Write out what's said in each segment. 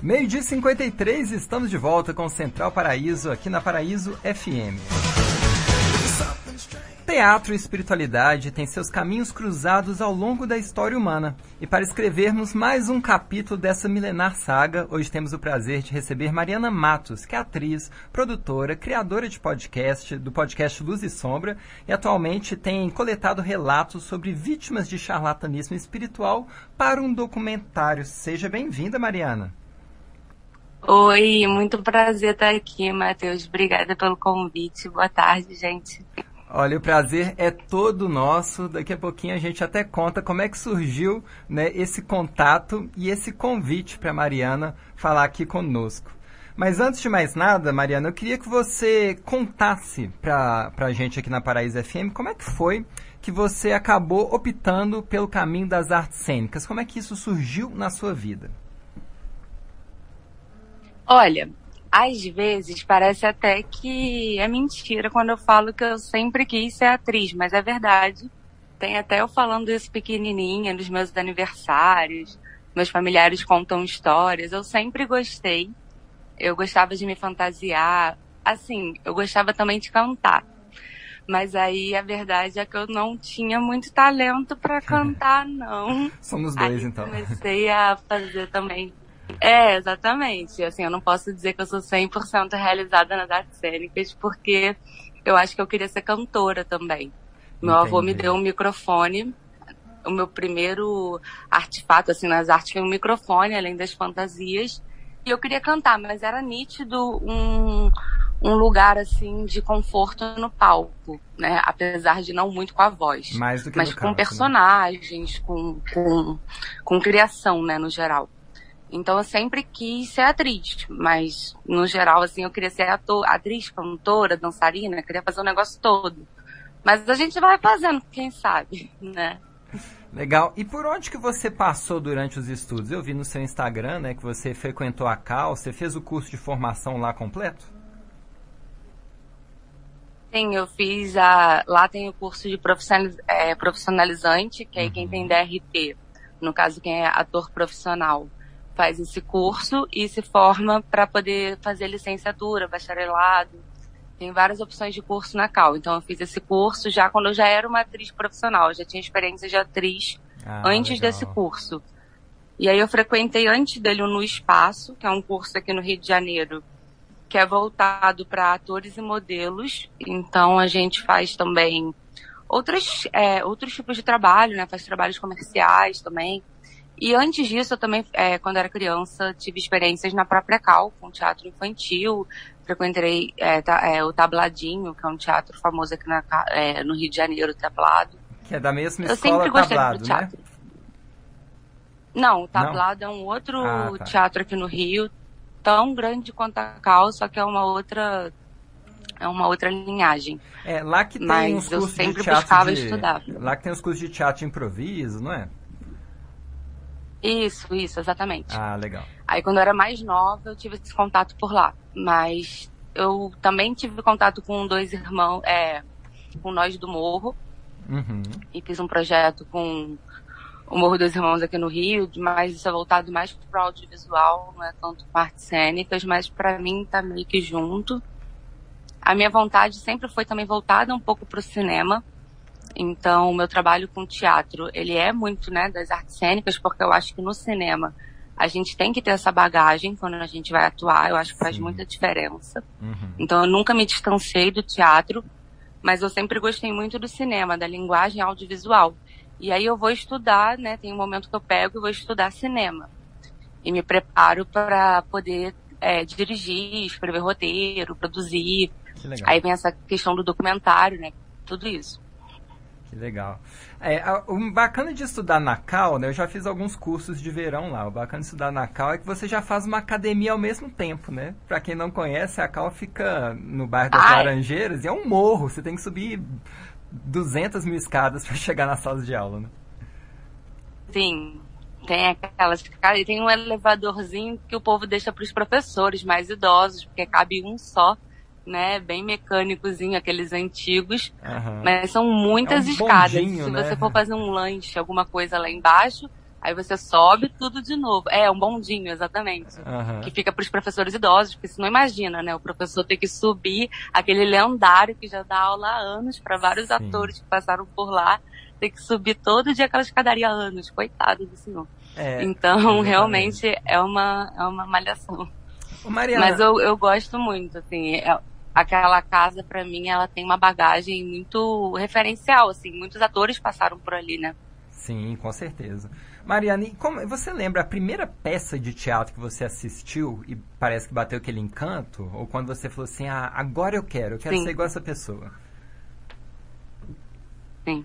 Meio-dia 53, estamos de volta com Central Paraíso, aqui na Paraíso FM. Teatro e espiritualidade têm seus caminhos cruzados ao longo da história humana. E para escrevermos mais um capítulo dessa milenar saga, hoje temos o prazer de receber Mariana Matos, que é atriz, produtora, criadora de podcast, do podcast Luz e Sombra, e atualmente tem coletado relatos sobre vítimas de charlatanismo espiritual para um documentário. Seja bem-vinda, Mariana. Oi, muito prazer estar aqui, Matheus. Obrigada pelo convite. Boa tarde, gente. Olha, o prazer é todo nosso. Daqui a pouquinho a gente até conta como é que surgiu né, esse contato e esse convite para Mariana falar aqui conosco. Mas antes de mais nada, Mariana, eu queria que você contasse para a gente aqui na Paraíso FM como é que foi que você acabou optando pelo caminho das artes cênicas. Como é que isso surgiu na sua vida? Olha, às vezes parece até que é mentira quando eu falo que eu sempre quis ser atriz, mas é verdade. Tem até eu falando isso pequenininha nos meus aniversários, meus familiares contam histórias. Eu sempre gostei. Eu gostava de me fantasiar. Assim, eu gostava também de cantar. Mas aí a verdade é que eu não tinha muito talento para cantar, não. Somos dois, aí então. Comecei a fazer também é, exatamente. Assim, eu não posso dizer que eu sou 100% realizada nas artes cênicas, porque eu acho que eu queria ser cantora também. Meu Entendi. avô me deu um microfone. O meu primeiro artefato, assim, nas artes foi um microfone, além das fantasias. E eu queria cantar, mas era nítido um, um lugar, assim, de conforto no palco, né? Apesar de não muito com a voz. Mais do que Mas com canto, né? personagens, com, com, com criação, né, no geral. Então eu sempre quis ser atriz, mas no geral assim eu queria ser ator, atriz, cantora, dançarina, queria fazer o negócio todo. Mas a gente vai fazendo, quem sabe, né? Legal. E por onde que você passou durante os estudos? Eu vi no seu Instagram, né, que você frequentou a Cal, você fez o curso de formação lá completo? Sim, eu fiz a. Lá tem o curso de é, profissionalizante, que aí Uhum. quem tem DRT, no caso quem é ator profissional, faz esse curso e se forma para poder fazer licenciatura, bacharelado. Tem várias opções de curso na Cal. Então eu fiz esse curso já quando eu já era uma atriz profissional, eu já tinha experiência de atriz Ah, antes legal. desse curso. E aí eu frequentei antes dele o No Espaço, que é um curso aqui no Rio de Janeiro, que é voltado para atores e modelos. Então a gente faz também outros, é, outros tipos de trabalho, né? Faz trabalhos comerciais também. E antes disso, eu também, é, quando era criança, tive experiências na própria Cal, com teatro infantil. Frequentei é, ta- é, o Tabladinho, que é um teatro famoso aqui na é, no Rio de Janeiro, Tablado. Que é da mesma Eu escola sempre gostei tablado, do né? teatro. Não, o Tablado é um outro Ah, tá. teatro aqui no Rio, tão grande quanto a Cal, só que é uma outra é uma outra linhagem. É, lá que tem Mas eu cursos de sempre teatro buscava de... estudar. Lá que tem os cursos de teatro de improviso, não é? Isso, isso, exatamente. Ah, legal. Aí quando eu era mais nova, eu tive esse contato por lá. Mas eu também tive contato com dois irmãos, é, com nós do Morro, Uhum. e fiz um projeto com o Morro dos Irmãos aqui no Rio, mas isso é voltado mais para o audiovisual, não é tanto para artes cênicas, mas para mim tá meio que junto. A minha vontade sempre foi também voltada um pouco para o cinema. Então, o meu trabalho com teatro, ele é muito, né, das artes cênicas, porque eu acho que no cinema a gente tem que ter essa bagagem quando a gente vai atuar, eu acho que faz Sim. muita diferença. Uhum. Então eu nunca me distanciei do teatro, mas eu sempre gostei muito do cinema, da linguagem audiovisual. E aí eu vou estudar, né? Tem um momento que eu pego e vou estudar cinema. E me preparo para poder é, dirigir, escrever roteiro, produzir. Aí vem essa questão do documentário, né? Tudo isso. Que legal. É, o bacana de estudar na Cal, né? Eu já fiz alguns cursos de verão lá. O bacana de estudar na Cal é que você já faz uma academia ao mesmo tempo, né? Pra quem não conhece, a Cal fica no bairro das Ai. Laranjeiras e é um morro. Você tem que subir 200 mil escadas pra chegar nas salas de aula, né? Sim, tem aquelas. E tem um elevadorzinho que o povo deixa para os professores mais idosos, porque cabe um só, né? Bem mecânicozinho, aqueles antigos. Aham. Mas são muitas É um escadas. bondinho, Se né? você for fazer um lanche, alguma coisa lá embaixo, Aí você sobe tudo de novo. É, um bondinho, exatamente. Uhum. Que fica para os professores idosos, porque você não imagina, né? O professor tem que subir aquele lendário que já dá aula há anos para vários Sim. atores que passaram por lá. Tem que subir todo dia aquela escadaria há anos. Coitado do senhor. É, então, exatamente. realmente é uma, é uma malhação. Mariana... Mas eu, eu gosto muito, assim. É, aquela casa, para mim, ela tem uma bagagem muito referencial, assim. Muitos atores passaram por ali, né? Sim, com certeza. Mariane, como, você lembra a primeira peça de teatro que você assistiu e parece que bateu aquele encanto? Ou quando você falou assim, ah, agora eu quero, eu quero Sim. ser igual essa pessoa? Sim.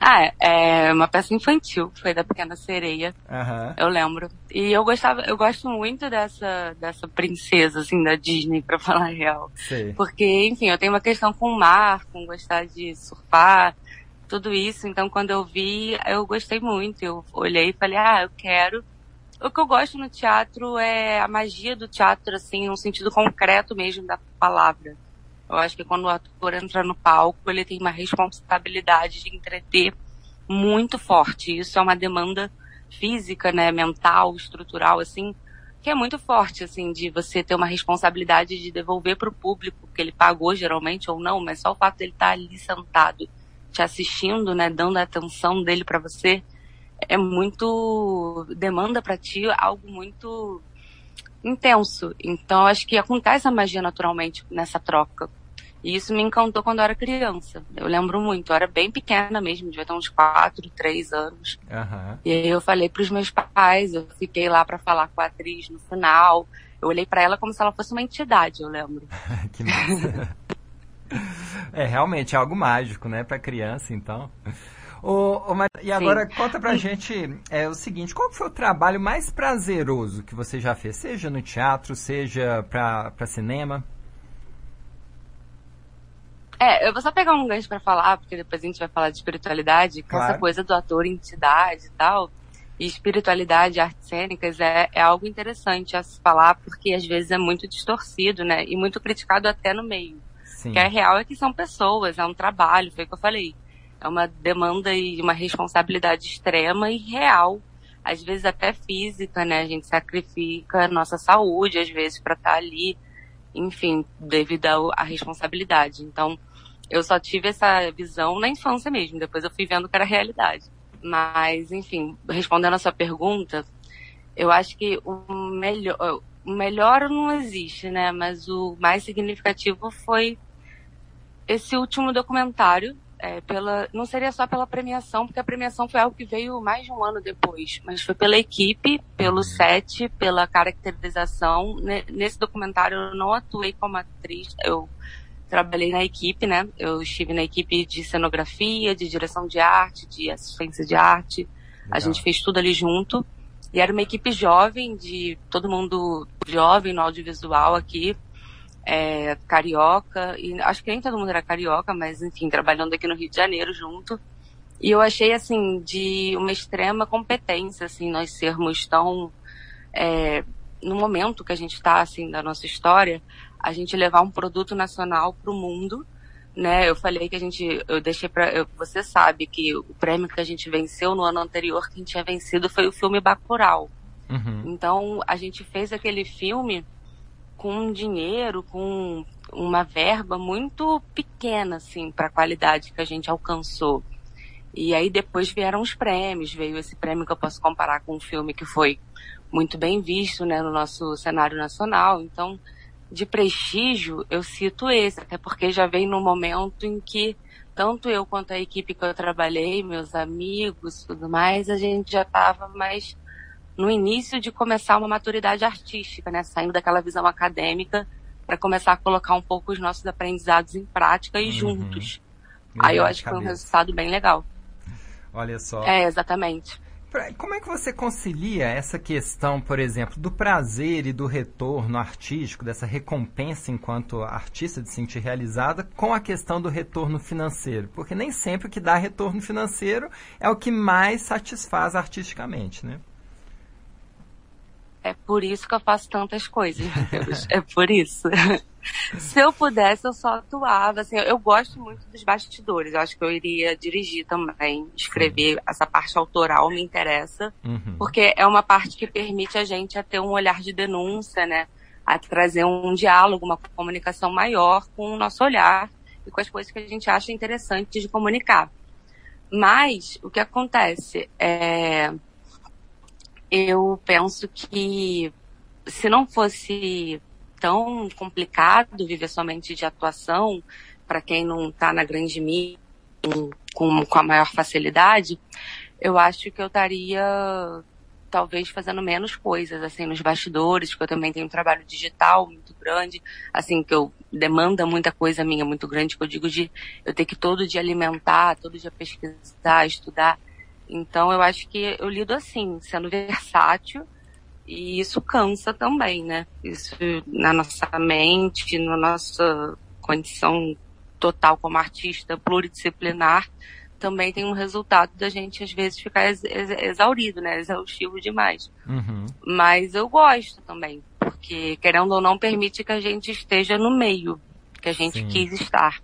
Ah, é uma peça infantil, foi da Pequena Sereia. Uhum. Eu lembro. E eu gostava, eu gosto muito dessa, dessa princesa, assim, da Disney, pra falar a real. Sim. Porque, enfim, eu tenho uma questão com o mar, com gostar de surfar tudo isso. Então, quando eu vi, eu gostei muito. Eu olhei e falei, ah, eu quero. O que eu gosto no teatro é a magia do teatro, assim, no sentido concreto mesmo da palavra. Eu acho que quando o ator entra no palco, ele tem uma responsabilidade de entreter muito forte. Isso é uma demanda física, né, mental, estrutural, assim, que é muito forte, assim, de você ter uma responsabilidade de devolver para o público que ele pagou geralmente ou não, mas só o fato dele estar tá ali sentado te assistindo, né, dando a atenção dele para você, é muito demanda para ti algo muito intenso. Então acho que acontece a magia naturalmente nessa troca. E isso me encantou quando eu era criança. Eu lembro muito, eu era bem pequena mesmo, devia ter uns 4, 3 anos. Uhum. E aí eu falei para os meus pais, eu fiquei lá para falar com a atriz no final. Eu olhei para ela como se ela fosse uma entidade, eu lembro. que massa. É, realmente é algo mágico, né, para criança, então. E agora Sim. conta pra gente é, o seguinte, qual foi o trabalho mais prazeroso que você já fez, seja no teatro, seja pra, cinema? É, eu vou só pegar um gancho para falar, porque depois a gente vai falar de espiritualidade, claro. essa coisa do ator entidade e tal. E espiritualidade, artes cênicas é, é algo interessante a se falar, porque às vezes é muito distorcido, né? E muito criticado até no meio. Sim. que é real é que são pessoas, é um trabalho, foi o que eu falei. É uma demanda e uma responsabilidade extrema e real, às vezes até física, né? A gente sacrifica a nossa saúde, às vezes, para estar tá ali, enfim, devido à responsabilidade. Então, eu só tive essa visão na infância mesmo, depois eu fui vendo que era realidade. Mas, enfim, respondendo a sua pergunta, eu acho que o melhor, o melhor não existe, né? Mas o mais significativo foi esse último documentário, é, pela, não seria só pela premiação, porque a premiação foi algo que veio mais de um ano depois, mas foi pela equipe, pelo uhum. set, pela caracterização. Nesse documentário eu não atuei como atriz, eu trabalhei na equipe, né? Eu estive na equipe de cenografia, de direção de arte, de assistência de arte. Legal. A gente fez tudo ali junto. E era uma equipe jovem, de todo mundo jovem no audiovisual aqui é, carioca, e acho que nem todo mundo era carioca, mas enfim, trabalhando aqui no Rio de Janeiro junto. E eu achei, assim, de uma extrema competência, assim, nós sermos tão. É, no momento que a gente está, assim, da nossa história, a gente levar um produto nacional para o mundo, né? Eu falei que a gente, eu deixei para, você sabe que o prêmio que a gente venceu no ano anterior, que a gente tinha vencido foi o filme Bacurau. Uhum. Então, a gente fez aquele filme com dinheiro, com uma verba muito pequena, assim, para a qualidade que a gente alcançou. E aí depois vieram os prêmios, veio esse prêmio que eu posso comparar com um filme que foi muito bem visto, né, no nosso cenário nacional. Então, de prestígio, eu cito esse, até porque já veio no momento em que tanto eu quanto a equipe que eu trabalhei, meus amigos, tudo mais, a gente já estava mais no início de começar uma maturidade artística, né? Saindo daquela visão acadêmica para começar a colocar um pouco os nossos aprendizados em prática e uhum. juntos. Aí eu acho que foi um resultado bem legal. Olha só. É, exatamente. Como é que você concilia essa questão, por exemplo, do prazer e do retorno artístico, dessa recompensa enquanto artista de se sentir realizada, com a questão do retorno financeiro? Porque nem sempre o que dá retorno financeiro é o que mais satisfaz artisticamente, né? É por isso que eu faço tantas coisas, É por isso. Se eu pudesse, eu só atuava. Assim, eu gosto muito dos bastidores. Eu acho que eu iria dirigir também, escrever. Sim. Essa parte autoral me interessa, uhum. porque é uma parte que permite a gente a ter um olhar de denúncia, né? A trazer um diálogo, uma comunicação maior com o nosso olhar e com as coisas que a gente acha interessante de comunicar. Mas o que acontece é eu penso que se não fosse tão complicado viver somente de atuação, para quem não está na grande mídia com, com a maior facilidade, eu acho que eu estaria talvez fazendo menos coisas, assim, nos bastidores, porque eu também tenho um trabalho digital muito grande, assim, que eu demanda muita coisa minha muito grande, que eu digo de eu ter que todo dia alimentar, todo dia pesquisar, estudar. Então eu acho que eu lido assim, sendo versátil, e isso cansa também, né? Isso na nossa mente, na nossa condição total como artista pluridisciplinar, também tem um resultado da gente às vezes ficar ex exaurido, né? Exaustivo demais. Uhum. Mas eu gosto também, porque querendo ou não permite que a gente esteja no meio que a gente Sim. quis estar.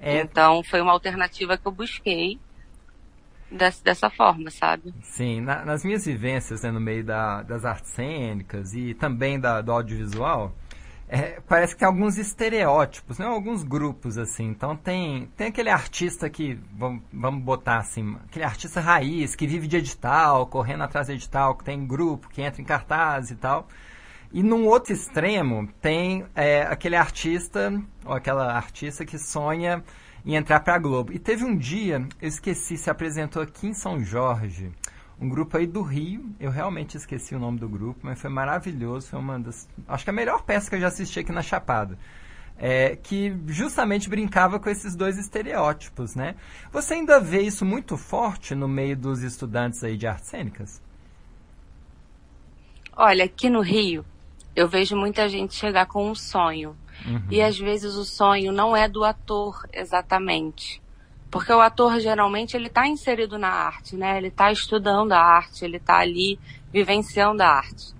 É... Então foi uma alternativa que eu busquei dessa, dessa forma, sabe? Sim, na, nas minhas vivências né, no meio da, das artes cênicas e também da, do audiovisual, é, parece que tem alguns estereótipos, né? alguns grupos assim. Então tem, tem aquele artista que, vamos, vamos botar assim, aquele artista raiz que vive de edital, correndo atrás de edital, que tem grupo, que entra em cartaz e tal. E num outro extremo tem é, aquele artista, ou aquela artista que sonha em entrar para a Globo. E teve um dia, eu esqueci, se apresentou aqui em São Jorge, um grupo aí do Rio. Eu realmente esqueci o nome do grupo, mas foi maravilhoso. Foi uma das. Acho que a melhor peça que eu já assisti aqui na Chapada. É, que justamente brincava com esses dois estereótipos, né? Você ainda vê isso muito forte no meio dos estudantes aí de artes cênicas? Olha, aqui no Rio, eu vejo muita gente chegar com um sonho. Uhum. E às vezes o sonho não é do ator exatamente. Porque o ator geralmente ele está inserido na arte, né? Ele está estudando a arte, ele está ali vivenciando a arte.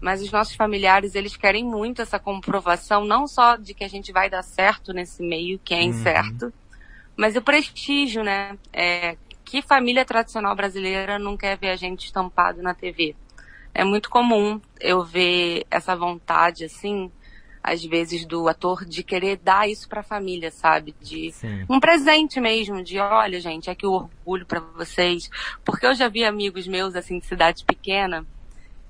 Mas os nossos familiares, eles querem muito essa comprovação, não só de que a gente vai dar certo nesse meio, que é uhum. incerto, uhum. mas o prestígio, né? É, que família tradicional brasileira não quer ver a gente estampado na TV? É muito comum eu ver essa vontade, assim, às vezes do ator de querer dar isso para a família, sabe? De Sim. um presente mesmo, de olha, gente, é que o orgulho para vocês, porque eu já vi amigos meus assim de cidade pequena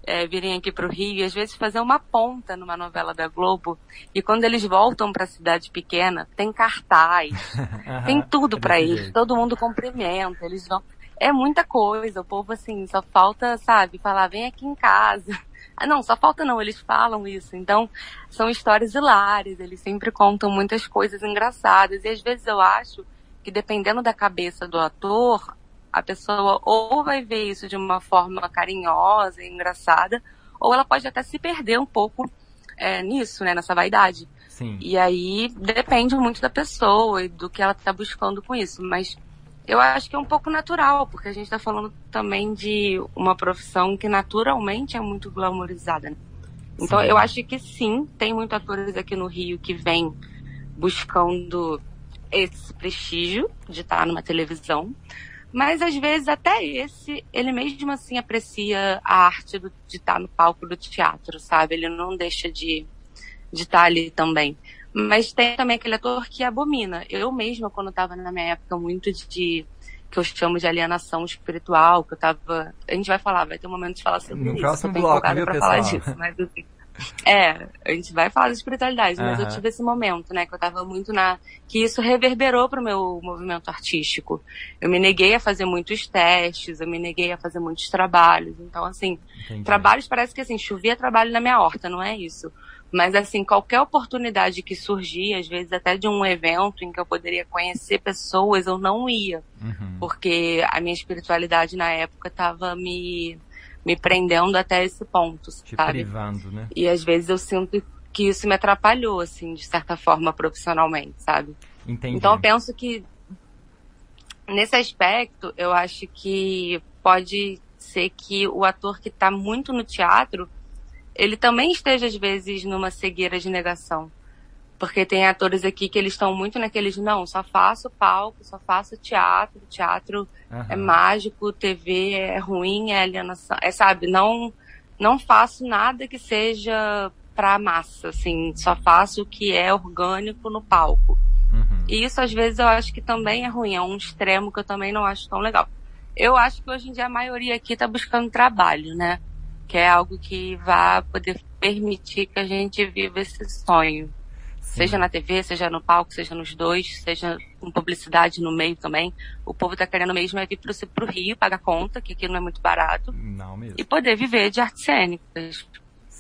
é, virem aqui para o Rio e às vezes fazer uma ponta numa novela da Globo e quando eles voltam para a cidade pequena tem cartaz, tem tudo para eles, todo mundo cumprimenta, eles vão é muita coisa, o povo assim só falta, sabe, falar vem aqui em casa ah, não, só falta não, eles falam isso. Então, são histórias hilárias, eles sempre contam muitas coisas engraçadas. E às vezes eu acho que dependendo da cabeça do ator, a pessoa ou vai ver isso de uma forma carinhosa e engraçada, ou ela pode até se perder um pouco é, nisso, né, nessa vaidade. Sim. E aí depende muito da pessoa e do que ela está buscando com isso. Mas eu acho que é um pouco natural, porque a gente está falando também de uma profissão que naturalmente é muito glamorizada. Né? Então sim. eu acho que sim, tem muitos atores aqui no Rio que vêm buscando esse prestígio de estar numa televisão, mas às vezes até esse, ele mesmo assim aprecia a arte do, de estar no palco do teatro, sabe? Ele não deixa de, de estar ali também. Mas tem também aquele ator que abomina. Eu mesma, quando estava na minha época muito de que eu chamo de alienação espiritual, que eu tava. A gente vai falar, vai ter um momento de falar sobre no isso. Próximo bloco, viu, pra pessoal? falar disso, mas assim. É, a gente vai falar de espiritualidade, mas uhum. eu tive esse momento, né, que eu tava muito na. que isso reverberou pro meu movimento artístico. Eu me neguei a fazer muitos testes, eu me neguei a fazer muitos trabalhos. Então, assim, Entendi. trabalhos parece que assim, chovia trabalho na minha horta, não é isso. Mas, assim, qualquer oportunidade que surgia, às vezes até de um evento em que eu poderia conhecer pessoas, eu não ia. Uhum. Porque a minha espiritualidade na época estava me, me prendendo até esse ponto, Te sabe? privando, né? E às vezes eu sinto que isso me atrapalhou, assim, de certa forma, profissionalmente, sabe? Entendi. Então eu penso que nesse aspecto, eu acho que pode ser que o ator que está muito no teatro ele também esteja às vezes numa cegueira de negação. Porque tem atores aqui que eles estão muito naqueles, não, só faço palco, só faço teatro, teatro uhum. é mágico, TV é ruim, é alienação, é, sabe, não, não faço nada que seja pra massa, assim, só faço o que é orgânico no palco. Uhum. E isso às vezes eu acho que também é ruim, é um extremo que eu também não acho tão legal. Eu acho que hoje em dia a maioria aqui tá buscando trabalho, né? Que é algo que vai poder permitir que a gente viva esse sonho. Seja na TV, seja no palco, seja nos dois, seja com publicidade no meio também. O povo tá querendo mesmo é vir pro, pro Rio, pagar conta, que aqui não é muito barato. Não mesmo. E poder viver de artes cênicas.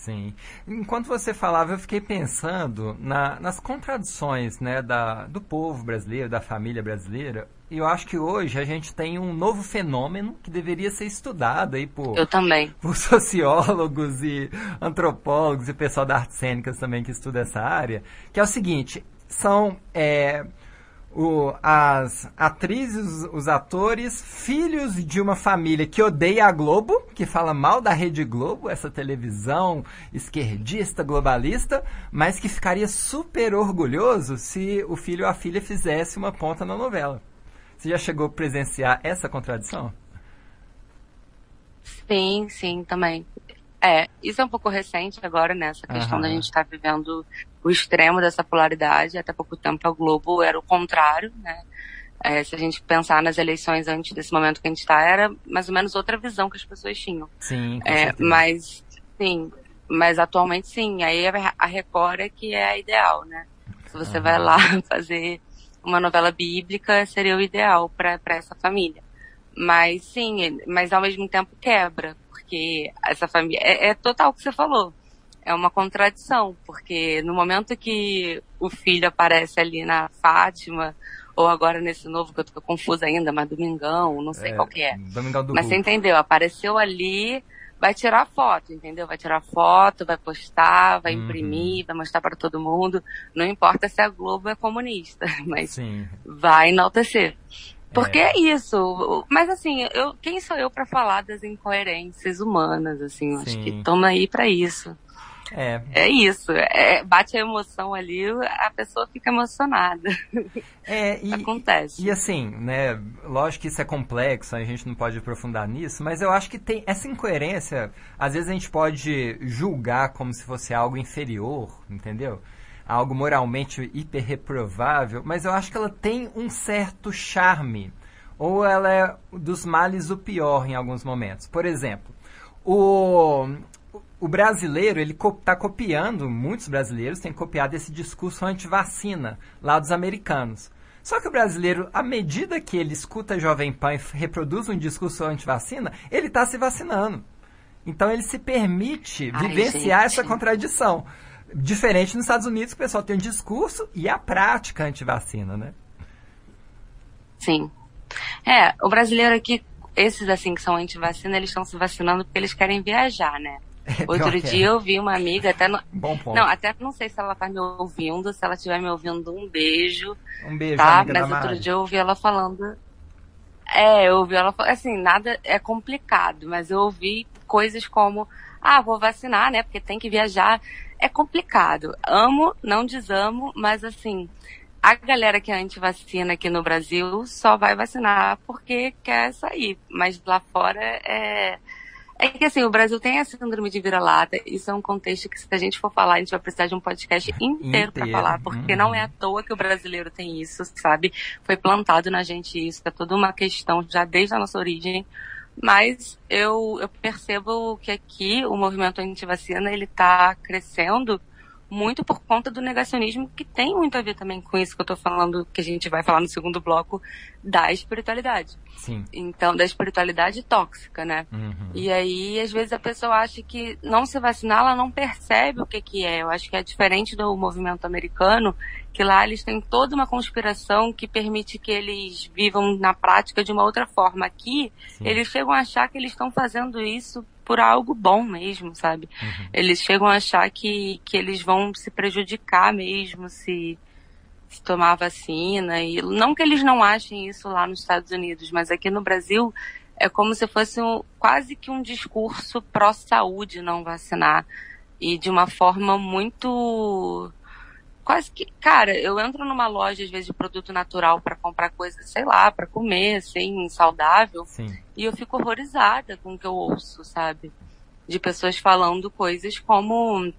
Sim. Enquanto você falava, eu fiquei pensando na, nas contradições né, da, do povo brasileiro, da família brasileira. E eu acho que hoje a gente tem um novo fenômeno que deveria ser estudado aí por, eu também. por sociólogos e antropólogos e pessoal da artes cênicas também que estuda essa área, que é o seguinte, são é, o, as atrizes, os atores, filhos de uma família que odeia a Globo, que fala mal da Rede Globo, essa televisão esquerdista, globalista, mas que ficaria super orgulhoso se o filho ou a filha fizesse uma ponta na novela. Você já chegou a presenciar essa contradição? Sim, sim, também. É, isso é um pouco recente agora, né? Essa questão uhum. da gente estar tá vivendo o extremo dessa polaridade. Até pouco tempo a Globo era o contrário, né? É, se a gente pensar nas eleições antes desse momento que a gente está, era mais ou menos outra visão que as pessoas tinham. Sim, é, mas, sim, mas atualmente sim. Aí a Record é que é a ideal, né? Se você uhum. vai lá fazer uma novela bíblica, seria o ideal para essa família. Mas sim, mas ao mesmo tempo quebra, porque essa família. É, é total o que você falou. É uma contradição, porque no momento que o filho aparece ali na Fátima, ou agora nesse novo que eu tô confusa ainda, mas Domingão, não sei é, qual que é. Domingão do Mas você entendeu? Apareceu ali, vai tirar foto, entendeu? Vai tirar foto, vai postar, vai uhum. imprimir, vai mostrar para todo mundo. Não importa se a Globo é comunista, mas Sim. vai enaltecer. Porque é. é. isso. Mas assim, eu, quem sou eu para falar das incoerências humanas, assim? Acho que toma aí para isso. É. É isso. É, bate a emoção ali, a pessoa fica emocionada. É, e, Acontece. E assim, né? Lógico que isso é complexo, a gente não pode aprofundar nisso, mas eu acho que tem essa incoerência. Às vezes a gente pode julgar como se fosse algo inferior, entendeu? Algo moralmente hiper reprovável, mas eu acho que ela tem um certo charme. Ou ela é dos males o pior em alguns momentos. Por exemplo, o, o brasileiro, ele está copiando, muitos brasileiros têm copiado esse discurso anti-vacina lá dos americanos. Só que o brasileiro, à medida que ele escuta Jovem Pan e reproduz um discurso anti-vacina, ele está se vacinando. Então ele se permite Ai, vivenciar gente. essa contradição. Diferente nos Estados Unidos, que o pessoal tem um discurso e a prática anti-vacina, né? Sim. É, o brasileiro aqui, esses assim que são anti-vacina, eles estão se vacinando porque eles querem viajar, né? É, Outro dia é. eu vi uma amiga, até no... Bom ponto. Não, até não sei se ela tá me ouvindo, se ela estiver me ouvindo, um beijo. Um beijo, tá? Mas outro dia eu ouvi ela falando. É, eu ouvi ela falando, assim, nada é complicado, mas eu ouvi coisas como, ah, vou vacinar, né? Porque tem que viajar é complicado. Amo, não desamo, mas assim, a galera que é anti-vacina aqui no Brasil só vai vacinar porque quer sair. Mas lá fora é. É que assim, o Brasil tem a síndrome de vira-lata. Isso é um contexto que, se a gente for falar, a gente vai precisar de um podcast inteiro, inteiro. para falar, porque uhum. não é à toa que o brasileiro tem isso, sabe? Foi plantado na gente isso, é toda uma questão já desde a nossa origem mas eu, eu percebo que aqui o movimento anti-vacina ele está crescendo muito por conta do negacionismo que tem muito a ver também com isso que eu estou falando, que a gente vai falar no segundo bloco, da espiritualidade. Sim. Então, da espiritualidade tóxica, né? Uhum. E aí, às vezes a pessoa acha que não se vacinar, ela não percebe o que que é. Eu acho que é diferente do movimento americano, que lá eles têm toda uma conspiração que permite que eles vivam na prática de uma outra forma. Aqui, Sim. eles chegam a achar que eles estão fazendo isso por algo bom mesmo, sabe? Uhum. Eles chegam a achar que, que eles vão se prejudicar mesmo se, se tomar vacina. E não que eles não achem isso lá nos Estados Unidos, mas aqui no Brasil é como se fosse um, quase que um discurso pró-saúde não vacinar. E de uma forma muito quase que, cara, eu entro numa loja às vezes de produto natural para comprar coisas, sei lá, para comer, assim, saudável, Sim. e eu fico horrorizada com o que eu ouço, sabe? De pessoas falando coisas como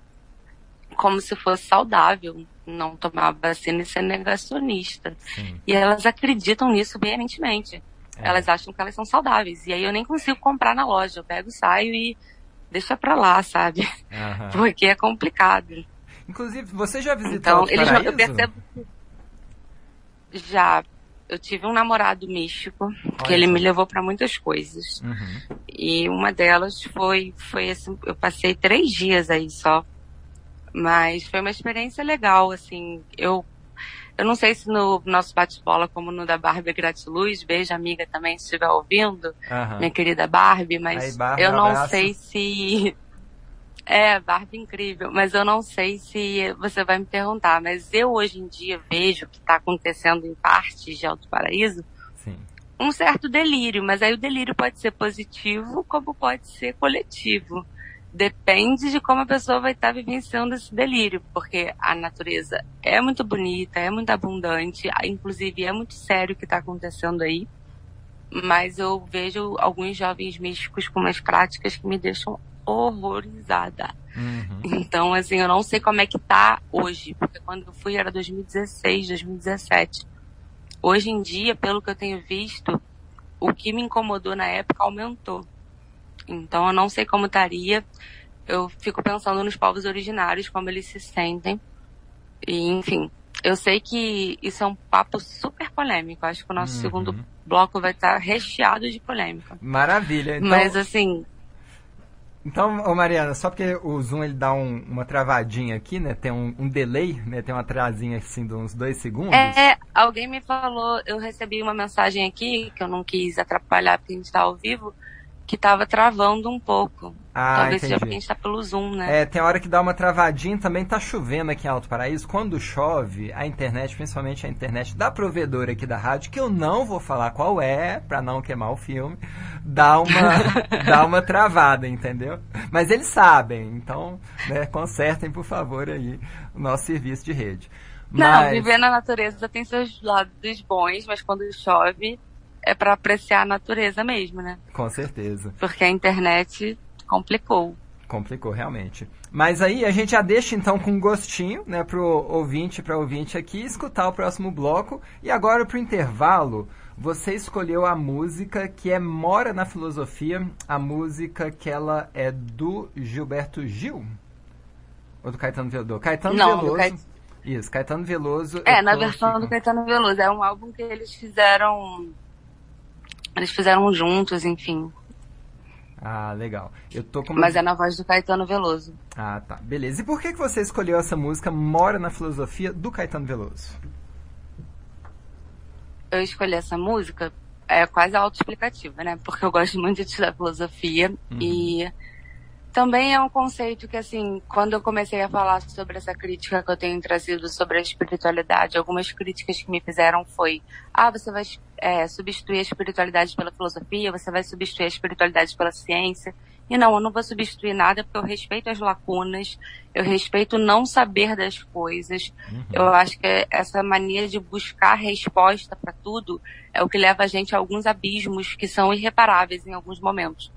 como se fosse saudável não tomar vacina e ser negacionista. Sim. E elas acreditam nisso veementemente. É. Elas acham que elas são saudáveis. E aí eu nem consigo comprar na loja. Eu pego, saio e deixa pra lá, sabe? Aham. Porque é complicado. Inclusive, você já visitou Então, Alto eles Paraíso? eu percebo já eu tive um namorado místico que ele me levou pra muitas coisas. Uhum. E uma delas foi, foi assim, eu passei três dias aí só. Mas foi uma experiência legal, assim. Eu, eu não sei se no nosso bate-bola, como no da Barbie Gratiluz, beijo amiga também, se estiver ouvindo, Aham. minha querida Barbie, mas Aí, Barbie, eu não abraço. sei se. É, Barbie incrível, mas eu não sei se você vai me perguntar. Mas eu hoje em dia vejo o que está acontecendo em partes de Alto Paraíso Sim. um certo delírio, mas aí o delírio pode ser positivo como pode ser coletivo. Depende de como a pessoa vai estar vivenciando esse delírio, porque a natureza é muito bonita, é muito abundante, inclusive é muito sério o que está acontecendo aí. Mas eu vejo alguns jovens místicos com umas práticas que me deixam horrorizada. Uhum. Então, assim, eu não sei como é que tá hoje, porque quando eu fui era 2016, 2017. Hoje em dia, pelo que eu tenho visto, o que me incomodou na época aumentou. Então, eu não sei como estaria. Eu fico pensando nos povos originários, como eles se sentem. E, enfim, eu sei que isso é um papo super polêmico. Acho que o nosso Uhum. segundo bloco vai estar recheado de polêmica. Maravilha. Então, Mas, assim, então, ô Mariana, só porque o Zoom ele dá um- uma travadinha aqui, né? Tem um, um delay, né? Tem uma trazinha assim de uns dois segundos. É, alguém me falou, eu recebi uma mensagem aqui, que eu não quis atrapalhar porque a gente tá ao vivo, que tava travando um pouco. Ah, Talvez seja porque a entendi. gente tá pelo Zoom, né? É, tem hora que dá uma travadinha, também tá chovendo aqui em Alto Paraíso. Quando chove, a internet, principalmente a internet da provedora aqui da rádio, que eu não vou falar qual é, pra não queimar o filme, dá uma, dá uma travada, entendeu? Mas eles sabem, então, né, consertem, por favor, aí o nosso serviço de rede. Não, Mas, viver na natureza tem seus lados bons, mas quando chove é pra apreciar a natureza mesmo, né? com certeza. Porque a internet complicou. Complicou, realmente. Mas aí a gente já deixa então com gostinho, né, pro ouvinte, para ouvinte aqui, escutar o próximo bloco. E agora pro intervalo, você escolheu a música que é Mora na Filosofia, a música que ela é do Gilberto Gil? Ou do Caetano Veloso? Caetano Não, Veloso. Caet- Isso, Caetano Veloso. É, na versão do Caetano Veloso. É um álbum que eles fizeram. Eles fizeram juntos, enfim. Ah, legal. Eu tô com Mas é na voz do Caetano Veloso. Ah, tá. Beleza. E por que, que você escolheu essa música Mora na Filosofia do Caetano Veloso? eu escolhi essa música é quase autoexplicativa, né? Porque eu gosto muito de estudar filosofia Uhum. e também é um conceito que, assim, quando eu comecei a falar sobre essa crítica que eu tenho trazido sobre a espiritualidade, algumas críticas que me fizeram foi: ah, você vai é, substituir a espiritualidade pela filosofia, você vai substituir a espiritualidade pela ciência. E não, eu não vou substituir nada porque eu respeito as lacunas, eu respeito não saber das coisas. Uhum. Eu acho que essa mania de buscar resposta para tudo é o que leva a gente a alguns abismos que são irreparáveis em alguns momentos.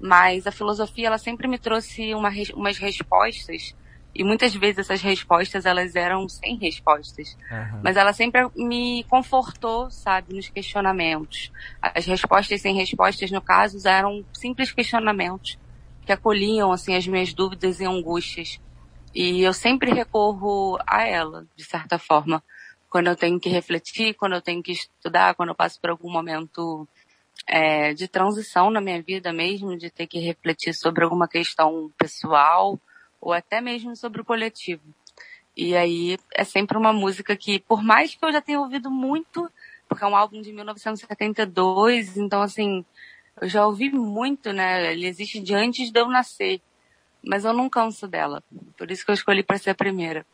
Mas a filosofia, ela sempre me trouxe uma, umas respostas, e muitas vezes essas respostas, elas eram sem respostas. Aham. Mas ela sempre me confortou, sabe, nos questionamentos. As respostas sem respostas, no caso, eram simples questionamentos que acolhiam, assim, as minhas dúvidas e angústias. E eu sempre recorro a ela, de certa forma. Quando eu tenho que refletir, quando eu tenho que estudar, quando eu passo por algum momento é, de transição na minha vida mesmo, de ter que refletir sobre alguma questão pessoal ou até mesmo sobre o coletivo. E aí é sempre uma música que, por mais que eu já tenha ouvido muito, porque é um álbum de 1972, então assim, eu já ouvi muito, né? Ele existe de antes de eu nascer, mas eu não canso dela. Por isso que eu escolhi para ser a primeira.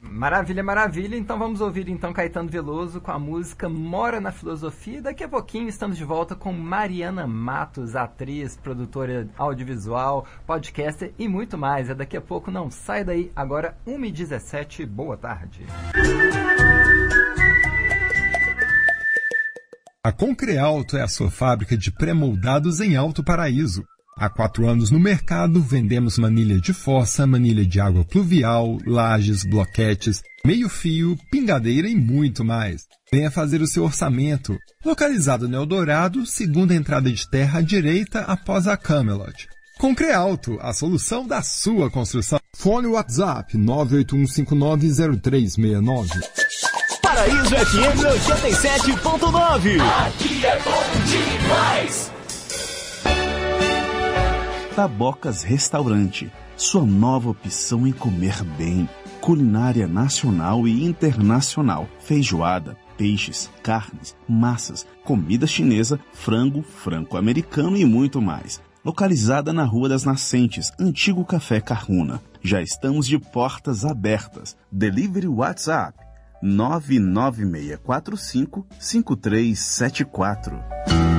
Maravilha, maravilha. Então vamos ouvir então Caetano Veloso com a música Mora na Filosofia. Daqui a pouquinho estamos de volta com Mariana Matos, atriz, produtora audiovisual, podcaster e muito mais. É daqui a pouco, não sai daí. Agora 1h17, boa tarde. A Concrealto é a sua fábrica de pré-moldados em Alto Paraíso. Há quatro anos no mercado, vendemos manilha de fossa, manilha de água pluvial, lajes, bloquetes, meio-fio, pingadeira e muito mais. Venha fazer o seu orçamento. Localizado no Eldorado, segunda entrada de terra à direita após a Camelot. Concrealto, a solução da sua construção. Fone WhatsApp 981590369. Paraíso FM 87.9. Aqui é bom demais. Tabocas Restaurante, sua nova opção em comer bem. Culinária nacional e internacional, feijoada, peixes, carnes, massas, comida chinesa, frango, franco-americano e muito mais. Localizada na Rua das Nascentes, antigo Café Carruna. Já estamos de portas abertas. Delivery WhatsApp 99645 5374.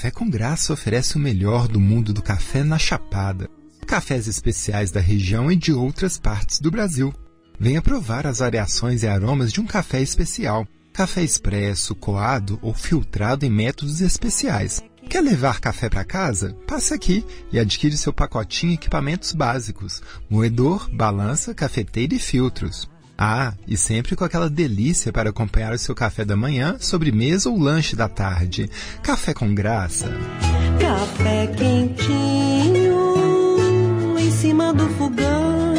Café com Graça oferece o melhor do mundo do café na Chapada. Cafés especiais da região e de outras partes do Brasil. Venha provar as variações e aromas de um café especial. Café expresso, coado ou filtrado em métodos especiais. Quer levar café para casa? Passe aqui e adquire seu pacotinho equipamentos básicos: moedor, balança, cafeteira e filtros. Ah, e sempre com aquela delícia para acompanhar o seu café da manhã, sobremesa ou lanche da tarde. Café com graça. Café quentinho em cima do fogão.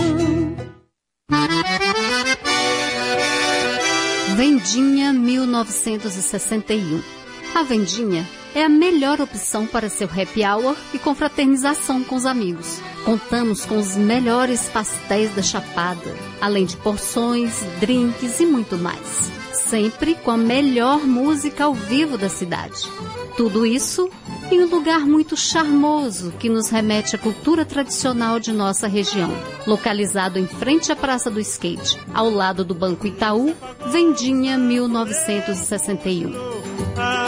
Vendinha 1961. A Vendinha é a melhor opção para seu happy hour e confraternização com os amigos. Contamos com os melhores pastéis da Chapada, além de porções, drinks e muito mais. Sempre com a melhor música ao vivo da cidade. Tudo isso em um lugar muito charmoso que nos remete à cultura tradicional de nossa região. Localizado em frente à Praça do Skate, ao lado do Banco Itaú, Vendinha 1961.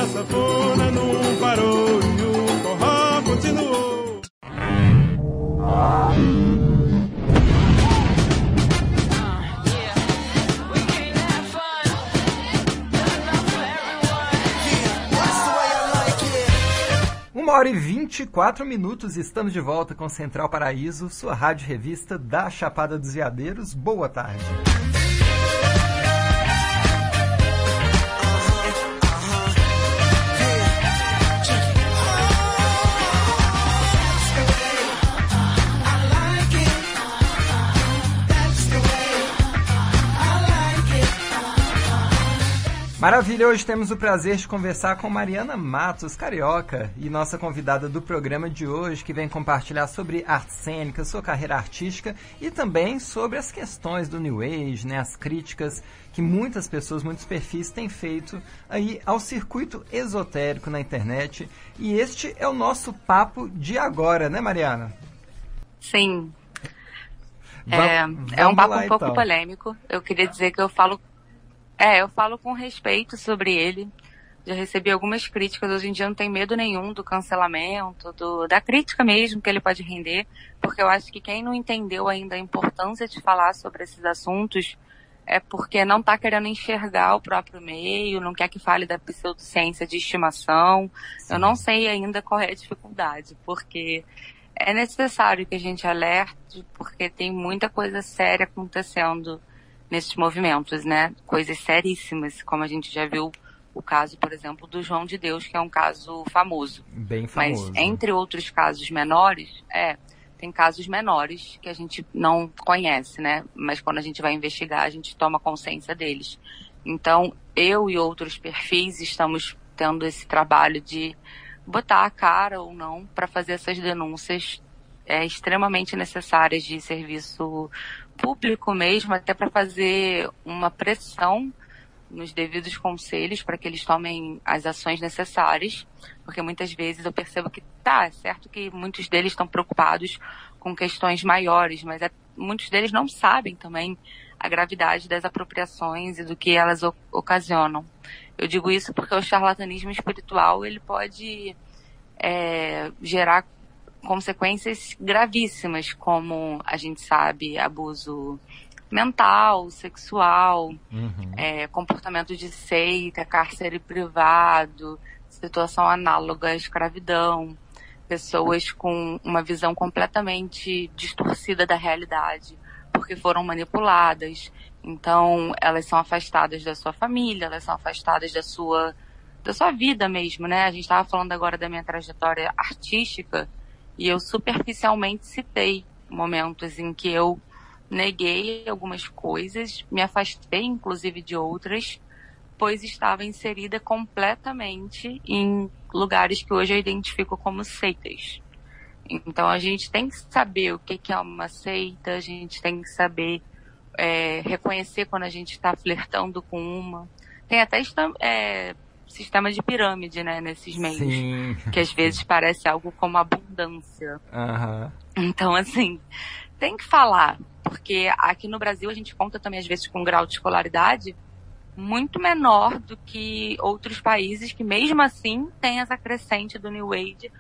A sanfona não parou e o forró continuou. Uma hora e 24 minutos, estamos de volta com Central Paraíso, sua rádio revista da Chapada dos Veadeiros. Boa tarde. Maravilha, hoje temos o prazer de conversar com Mariana Matos, carioca, e nossa convidada do programa de hoje, que vem compartilhar sobre arte cênica, sua carreira artística e também sobre as questões do New Age, né, as críticas que muitas pessoas, muitos perfis têm feito aí ao circuito esotérico na internet. E este é o nosso papo de agora, né, Mariana? Sim. É, é um papo lá, um pouco então. polêmico. Eu queria dizer que eu falo é, eu falo com respeito sobre ele. Já recebi algumas críticas. Hoje em dia não tem medo nenhum do cancelamento, do, da crítica mesmo que ele pode render, porque eu acho que quem não entendeu ainda a importância de falar sobre esses assuntos é porque não está querendo enxergar o próprio meio, não quer que fale da pseudociência de estimação. Sim. Eu não sei ainda qual é a dificuldade, porque é necessário que a gente alerte, porque tem muita coisa séria acontecendo nesses movimentos, né? Coisas seríssimas, como a gente já viu o caso, por exemplo, do João de Deus, que é um caso famoso. Bem famoso. Mas entre outros casos menores, é, tem casos menores que a gente não conhece, né? Mas quando a gente vai investigar, a gente toma consciência deles. Então, eu e outros perfis estamos tendo esse trabalho de botar a cara ou não para fazer essas denúncias é, extremamente necessárias de serviço público mesmo, até para fazer uma pressão nos devidos conselhos para que eles tomem as ações necessárias, porque muitas vezes eu percebo que tá, é certo que muitos deles estão preocupados com questões maiores, mas é, muitos deles não sabem também a gravidade das apropriações e do que elas o, ocasionam. Eu digo isso porque o charlatanismo espiritual ele pode é, gerar consequências gravíssimas, como a gente sabe, abuso mental, sexual, uhum. é, comportamento de seita, cárcere privado, situação análoga à escravidão, pessoas com uma visão completamente distorcida da realidade, porque foram manipuladas. Então, elas são afastadas da sua família, elas são afastadas da sua da sua vida mesmo, né? A gente estava falando agora da minha trajetória artística e eu superficialmente citei momentos em que eu neguei algumas coisas, me afastei inclusive de outras, pois estava inserida completamente em lugares que hoje eu identifico como seitas. Então a gente tem que saber o que é uma seita, a gente tem que saber é, reconhecer quando a gente está flertando com uma. Tem até é, sistema de pirâmide, né, nesses meios. Sim. Que às vezes parece algo como abundância. Uhum. Então, assim, tem que falar. Porque aqui no Brasil a gente conta também, às vezes, com um grau de escolaridade muito menor do que outros países que, mesmo assim, tem essa crescente do New Age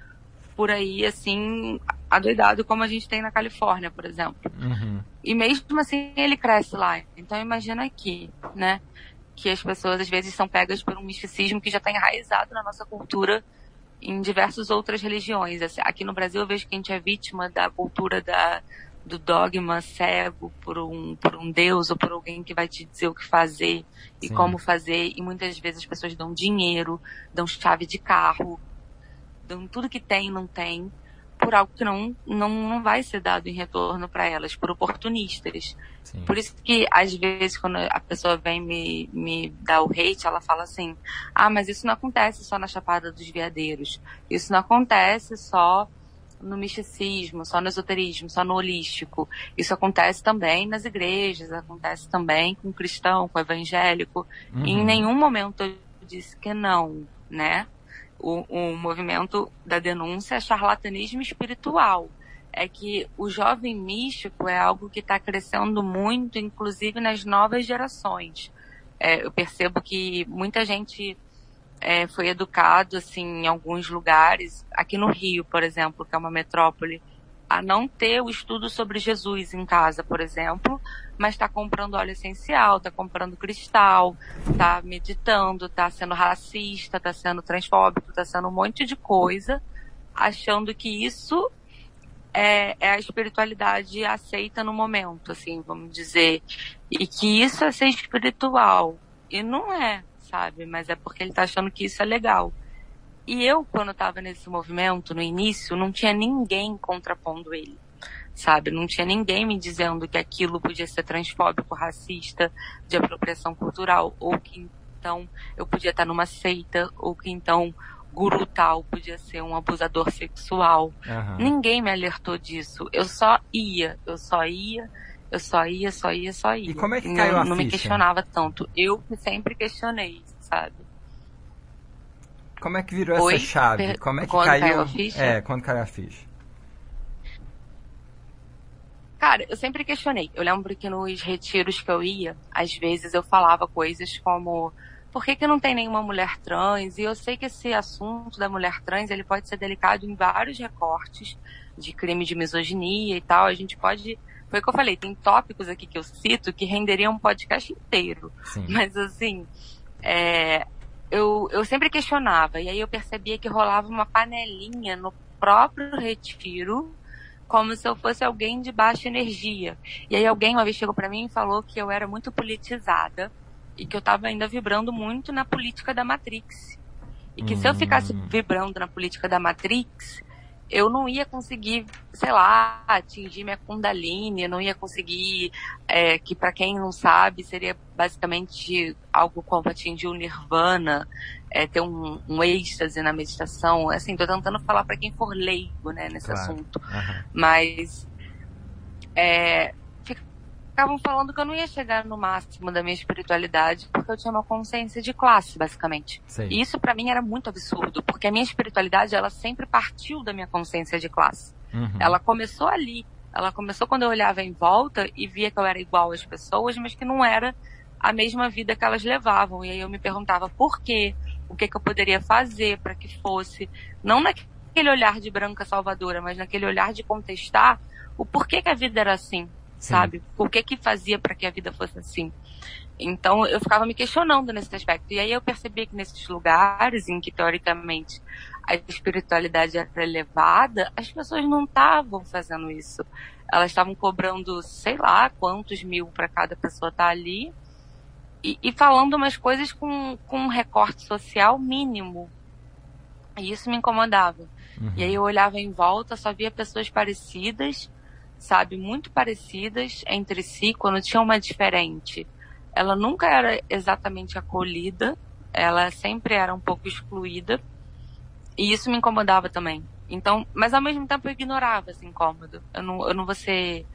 por aí, assim, adoidado, como a gente tem na Califórnia, por exemplo. Uhum. E mesmo assim, ele cresce lá. Então, imagina aqui, né? Que as pessoas às vezes são pegas por um misticismo que já está enraizado na nossa cultura em diversas outras religiões. Assim, aqui no Brasil eu vejo que a gente é vítima da cultura da, do dogma cego por um, por um Deus ou por alguém que vai te dizer o que fazer e Sim. como fazer. E muitas vezes as pessoas dão dinheiro, dão chave de carro, dão tudo que tem e não tem por algo que não, não, não vai ser dado em retorno para elas, por oportunistas. Sim. Por isso que, às vezes, quando a pessoa vem me, me dar o hate, ela fala assim: ah, mas isso não acontece só na Chapada dos Veadeiros. Isso não acontece só no misticismo, só no esoterismo, só no holístico. Isso acontece também nas igrejas, acontece também com cristão, com evangélico. Uhum. Em nenhum momento eu disse que não, né? O, o movimento da denúncia é charlatanismo espiritual. É que o jovem místico é algo que está crescendo muito, inclusive nas novas gerações. É, eu percebo que muita gente é, foi educado assim em alguns lugares, aqui no Rio, por exemplo, que é uma metrópole a não ter o estudo sobre Jesus em casa, por exemplo, mas está comprando óleo essencial, está comprando cristal, está meditando, está sendo racista, está sendo transfóbico, está sendo um monte de coisa, achando que isso é, é, a espiritualidade aceita no momento, assim, vamos dizer, e que isso é ser espiritual. E não é, sabe? Mas é porque ele está achando que isso é legal. E eu, quando estava nesse movimento, no início, não tinha ninguém contrapondo ele, sabe? Não tinha ninguém me dizendo que aquilo podia ser transfóbico, racista, de apropriação cultural, ou que então eu podia estar numa seita, ou que então guru tal podia ser um abusador sexual. Uhum. Ninguém me alertou disso. Eu só ia, eu só ia, eu só ia, só ia, só ia. E como é que caiu não, a Não ficha? me questionava tanto. Eu que sempre questionei, sabe? Como é que virou Oi? essa chave? Como é que quando caiu? caiu a ficha? É, quando caiu a ficha. Cara, eu sempre questionei. Eu lembro que nos retiros que eu ia, às vezes eu falava coisas como por que, que não tem nenhuma mulher trans? E eu sei que esse assunto da mulher trans ele pode ser delicado em vários recortes de crime de misoginia e tal. A gente pode. Foi o que eu falei, tem tópicos aqui que eu cito que renderiam um podcast inteiro. Sim. Mas assim, é, eu, eu sempre questionava, e aí eu percebia que rolava uma panelinha no próprio retiro, como se eu fosse alguém de baixa energia. E aí alguém uma vez chegou para mim e falou que eu era muito politizada e que eu estava ainda vibrando muito na política da Matrix. E que hum. se eu ficasse hum. vibrando na política da Matrix, eu não ia conseguir, sei lá, atingir minha Kundalini, eu não ia conseguir, é, que para quem não sabe, seria basicamente algo como atingir o Nirvana, é, ter um, um êxtase na meditação. Assim, tô tentando falar para quem for leigo, né, nesse claro. assunto. Uhum. Mas, é, ficavam falando que eu não ia chegar no máximo da minha espiritualidade porque eu tinha uma consciência de classe, basicamente. E isso para mim era muito absurdo, porque a minha espiritualidade ela sempre partiu da minha consciência de classe. Uhum. Ela começou ali, Ela começou quando eu olhava em volta e via que eu era igual às pessoas, mas que não era a mesma vida que elas levavam. E aí eu me perguntava por quê, o que, que eu poderia fazer para que fosse, não naquele olhar de branca salvadora, mas naquele olhar de contestar o porquê que a vida era assim, Sabe? Por que que fazia para que a vida fosse assim? Então eu ficava me questionando nesse aspecto. E aí eu percebi que nesses lugares em que teoricamente a espiritualidade era elevada, as pessoas não estavam fazendo isso. Elas estavam cobrando, sei lá, quantos mil para cada pessoa estar tá ali e, e, falando umas coisas com, com um recorte social mínimo. E isso me incomodava. Uhum. E aí eu olhava em volta, só via pessoas parecidas, sabe, muito parecidas entre si, quando tinha uma diferente. Ela nunca era exatamente acolhida, ela sempre era um pouco excluída. E isso me incomodava também. Então, mas ao mesmo tempo eu ignorava esse incômodo. Eu não, eu não vou ser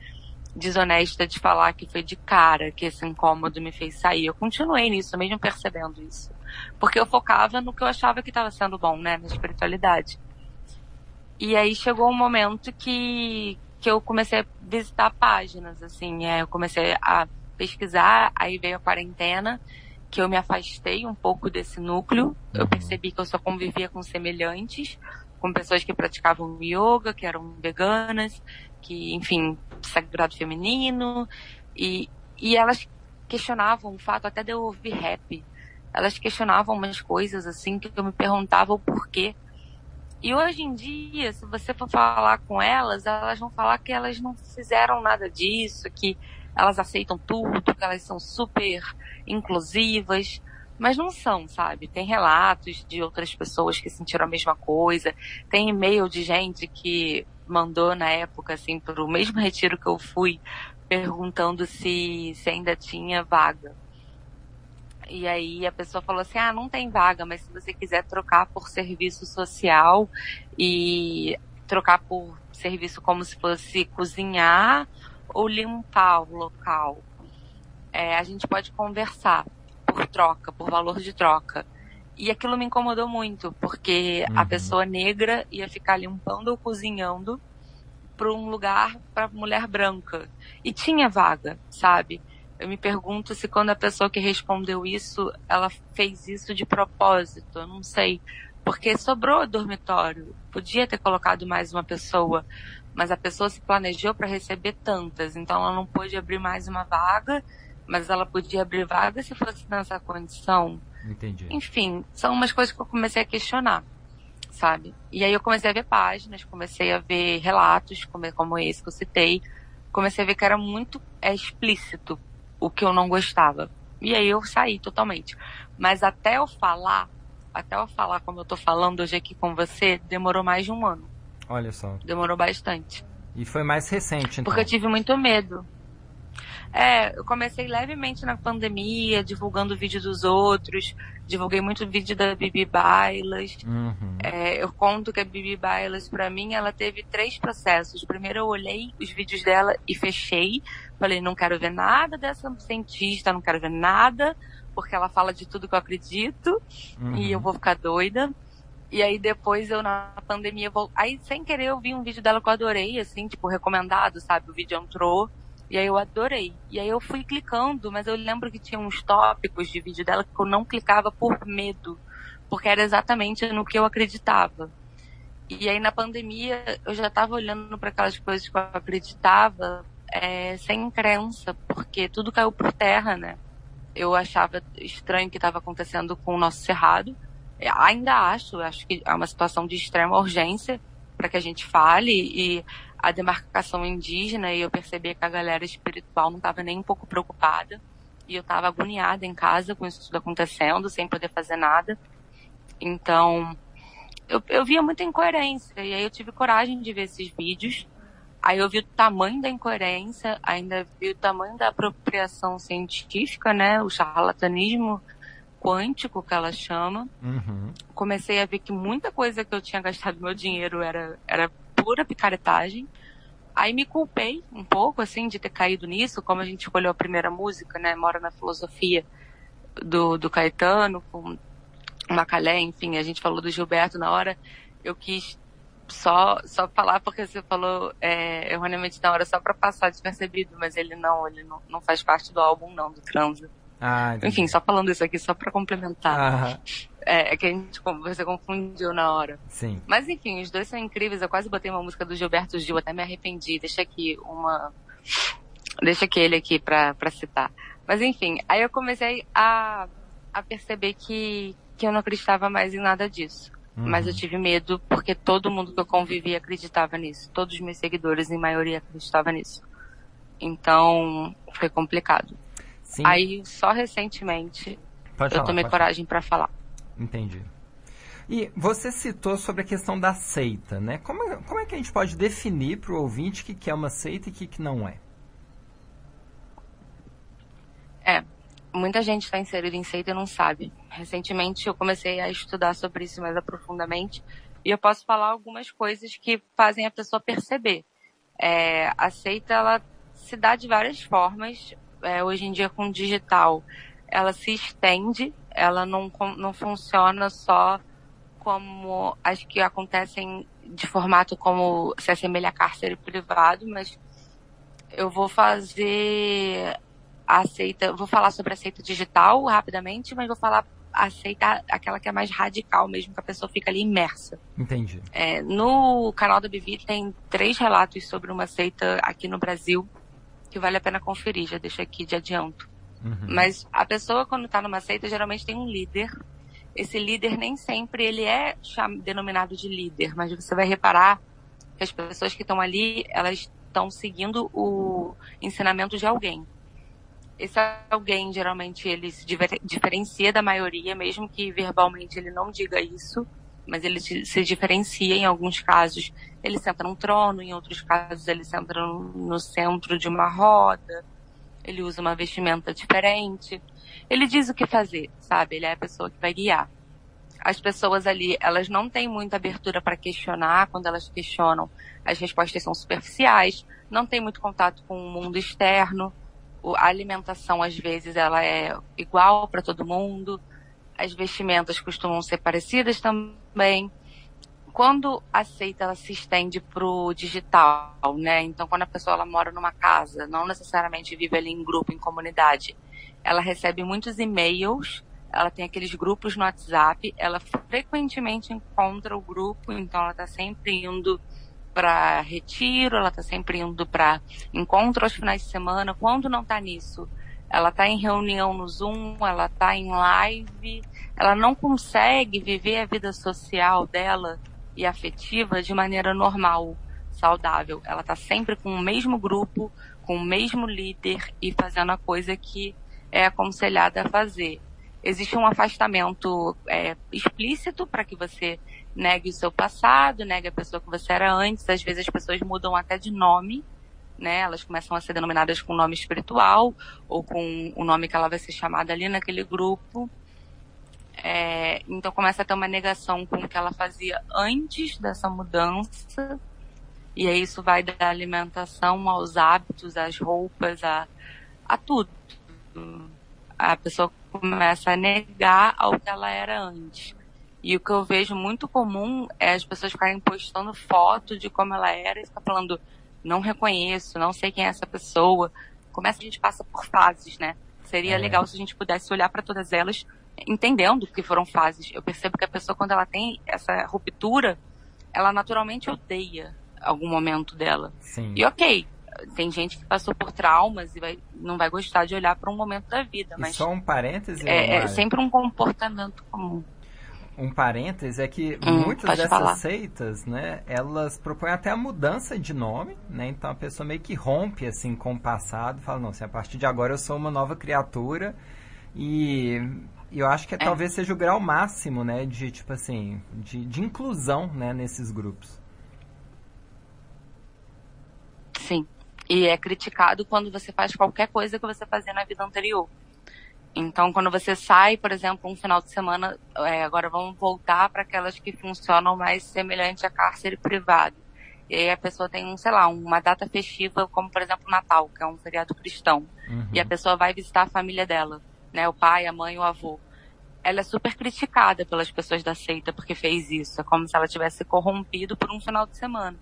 desonesta de falar que foi de cara que esse incômodo me fez sair. Eu continuei nisso, mesmo percebendo isso. Porque eu focava no que eu achava que estava sendo bom, né, na espiritualidade. E aí chegou um momento que, que eu comecei a visitar páginas, assim, é, eu comecei a pesquisar, aí veio a quarentena, que eu me afastei um pouco desse núcleo, eu uhum. percebi que eu só convivia com semelhantes, com pessoas que praticavam yoga, que eram veganas, que, enfim, sagrado feminino, e, e elas questionavam o fato até de eu ouvir rap. Elas questionavam umas coisas assim que eu me perguntava o porquê. E hoje em dia, se você for falar com elas, elas vão falar que elas não fizeram nada disso, que elas aceitam tudo, que elas são super inclusivas, mas não são, sabe? Tem relatos de outras pessoas que sentiram a mesma coisa, tem e-mail de gente que mandou na época, assim, para o mesmo retiro que eu fui, perguntando se, se ainda tinha vaga. E aí a pessoa falou assim: ah, não tem vaga, mas se você quiser trocar por serviço social e trocar por serviço como se fosse cozinhar ou limpar o local, é, a gente pode conversar por troca, por valor de troca. E aquilo me incomodou muito, porque uhum. a pessoa negra ia ficar limpando ou cozinhando para um lugar para mulher branca. E tinha vaga, sabe? Eu me pergunto se quando a pessoa que respondeu isso, ela fez isso de propósito, eu não sei. Porque sobrou dormitório. Podia ter colocado mais uma pessoa, mas a pessoa se planejou para receber tantas, então ela não pôde abrir mais uma vaga, mas ela podia abrir vaga se fosse nessa condição. Entendi. Enfim, são umas coisas que eu comecei a questionar, sabe? E aí eu comecei a ver páginas, comecei a ver relatos, como, como esse que eu citei. Comecei a ver que era muito é, explícito o que eu não gostava. E aí eu saí totalmente. Mas até eu falar, até eu falar como eu tô falando hoje aqui com você, demorou mais de um ano. Olha só. Demorou bastante. E foi mais recente, então. Porque eu tive muito medo. É, eu comecei levemente na pandemia, divulgando vídeo dos outros. Divulguei muito vídeo da Bibi Bailas. Uhum. É, eu conto que a Bibi Bailas, para mim, ela teve três processos. Primeiro, eu olhei os vídeos dela e fechei. Falei, não quero ver nada dessa cientista, não quero ver nada, porque ela fala de tudo que eu acredito uhum. e eu vou ficar doida. E aí depois eu na pandemia vou. Aí sem querer eu vi um vídeo dela que eu adorei, assim, tipo, recomendado, sabe? O vídeo entrou. E aí eu adorei. E aí eu fui clicando, mas eu lembro que tinha uns tópicos de vídeo dela que eu não clicava por medo, porque era exatamente no que eu acreditava. E aí na pandemia eu já estava olhando para aquelas coisas que eu acreditava é, sem crença, porque tudo caiu por terra, né? Eu achava estranho o que estava acontecendo com o nosso cerrado. Ainda acho, acho que é uma situação de extrema urgência para que a gente fale e a demarcação indígena e eu percebi que a galera espiritual não estava nem um pouco preocupada e eu estava agoniada em casa com isso tudo acontecendo, sem poder fazer nada. Então, eu, eu via muita incoerência e aí eu tive coragem de ver esses vídeos. Aí eu vi o tamanho da incoerência, ainda vi o tamanho da apropriação científica, né, o charlatanismo quântico que ela chama. Uhum. Comecei a ver que muita coisa que eu tinha gastado meu dinheiro era, era pura picaretagem. Aí me culpei um pouco, assim, de ter caído nisso, como a gente escolheu a primeira música, né? Mora na filosofia do, do Caetano, com Macalé, enfim, a gente falou do Gilberto na hora. Eu quis só só falar porque você falou é, erroneamente na hora só para passar despercebido, mas ele não, ele não, não faz parte do álbum não, do Transa. Ah, entendi. Enfim, só falando isso aqui só para complementar. Aham. É, é que a gente você confundiu na hora. Sim. Mas enfim, os dois são incríveis. Eu quase botei uma música do Gilberto Gil, até me arrependi. Deixa aqui uma. Deixa aquele aqui pra, pra citar. Mas enfim, aí eu comecei a, a perceber que, que eu não acreditava mais em nada disso. Uhum. Mas eu tive medo porque todo mundo que eu convivia acreditava nisso. Todos os meus seguidores, em maioria, acreditavam nisso. Então, foi complicado. Sim. Aí, só recentemente, Pode eu falar, tomei coragem pra falar. Entendi. E você citou sobre a questão da seita, né? Como, como é que a gente pode definir para o ouvinte o que, que é uma seita e o que, que não é? É, muita gente está inserida em seita e não sabe. Recentemente eu comecei a estudar sobre isso mais aprofundadamente e eu posso falar algumas coisas que fazem a pessoa perceber. É, a seita ela se dá de várias formas. É, hoje em dia com o digital, ela se estende. Ela não não funciona só como as que acontecem de formato como se assemelha a cárcere privado, mas eu vou fazer a seita, vou falar sobre a seita digital rapidamente, mas vou falar a seita, aquela que é mais radical mesmo, que a pessoa fica ali imersa. Entendi. É, no canal da Bivi tem três relatos sobre uma seita aqui no Brasil que vale a pena conferir, já deixo aqui de adianto. Uhum. Mas a pessoa quando está numa seita geralmente tem um líder. Esse líder nem sempre ele é denominado de líder, mas você vai reparar que as pessoas que estão ali, elas estão seguindo o ensinamento de alguém. Esse alguém, geralmente, ele se diferencia da maioria, mesmo que verbalmente ele não diga isso, mas ele se diferencia em alguns casos. Ele senta num trono, em outros casos ele senta no centro de uma roda, ele usa uma vestimenta diferente. Ele diz o que fazer, sabe? Ele é a pessoa que vai guiar. As pessoas ali, elas não têm muita abertura para questionar. Quando elas questionam, as respostas são superficiais. Não tem muito contato com o mundo externo. A alimentação, às vezes, ela é igual para todo mundo. As vestimentas costumam ser parecidas também. Quando a seita ela se estende pro digital, né? Então, quando a pessoa ela mora numa casa, não necessariamente vive ali em grupo, em comunidade, ela recebe muitos e-mails, ela tem aqueles grupos no WhatsApp, ela frequentemente encontra o grupo, então ela tá sempre indo para retiro, ela tá sempre indo para encontro aos finais de semana. Quando não tá nisso, ela tá em reunião no Zoom, ela tá em live, ela não consegue viver a vida social dela e afetiva de maneira normal, saudável. Ela tá sempre com o mesmo grupo, com o mesmo líder e fazendo a coisa que é aconselhada a fazer. Existe um afastamento é, explícito para que você negue o seu passado, negue a pessoa que você era antes. Às vezes as pessoas mudam até de nome, né? Elas começam a ser denominadas com nome espiritual ou com o nome que ela vai ser chamada ali naquele grupo. É, então começa a ter uma negação com o que ela fazia antes dessa mudança. E aí isso vai da alimentação aos hábitos, às roupas, a, a tudo. A pessoa começa a negar ao que ela era antes. E o que eu vejo muito comum é as pessoas ficarem postando foto de como ela era e ficar falando, não reconheço, não sei quem é essa pessoa. Começa a gente passa por fases, né? Seria É. legal se a gente pudesse olhar para todas elas entendendo que foram fases. Eu percebo que a pessoa, quando ela tem essa ruptura, ela naturalmente odeia algum momento dela. Sim. E ok, tem gente que passou por traumas e vai, não vai gostar de olhar para um momento da vida, E mas só um parêntese, é, é sempre um comportamento comum. um parênteses é que Hum, muitas dessas falar. seitas, né, elas propõem até a mudança de nome, né? Então a pessoa meio que rompe assim com o passado, fala não, se a partir de agora eu sou uma nova criatura e e eu acho que É. talvez seja o grau máximo, né, de tipo assim, de, de inclusão, né, nesses grupos. Sim. E é criticado quando você faz qualquer coisa que você fazia na vida anterior. Então, quando você sai, por exemplo, um final de semana, é, agora vamos voltar para aquelas que funcionam mais semelhante a cárcere privado. E aí a pessoa tem, um, sei lá, uma data festiva, como por exemplo o Natal, que é um feriado cristão. Uhum. E a pessoa vai visitar a família dela, né? O pai, a mãe, o avô. ela é super criticada pelas pessoas da seita porque fez isso. É como se ela tivesse corrompido por um final de semana.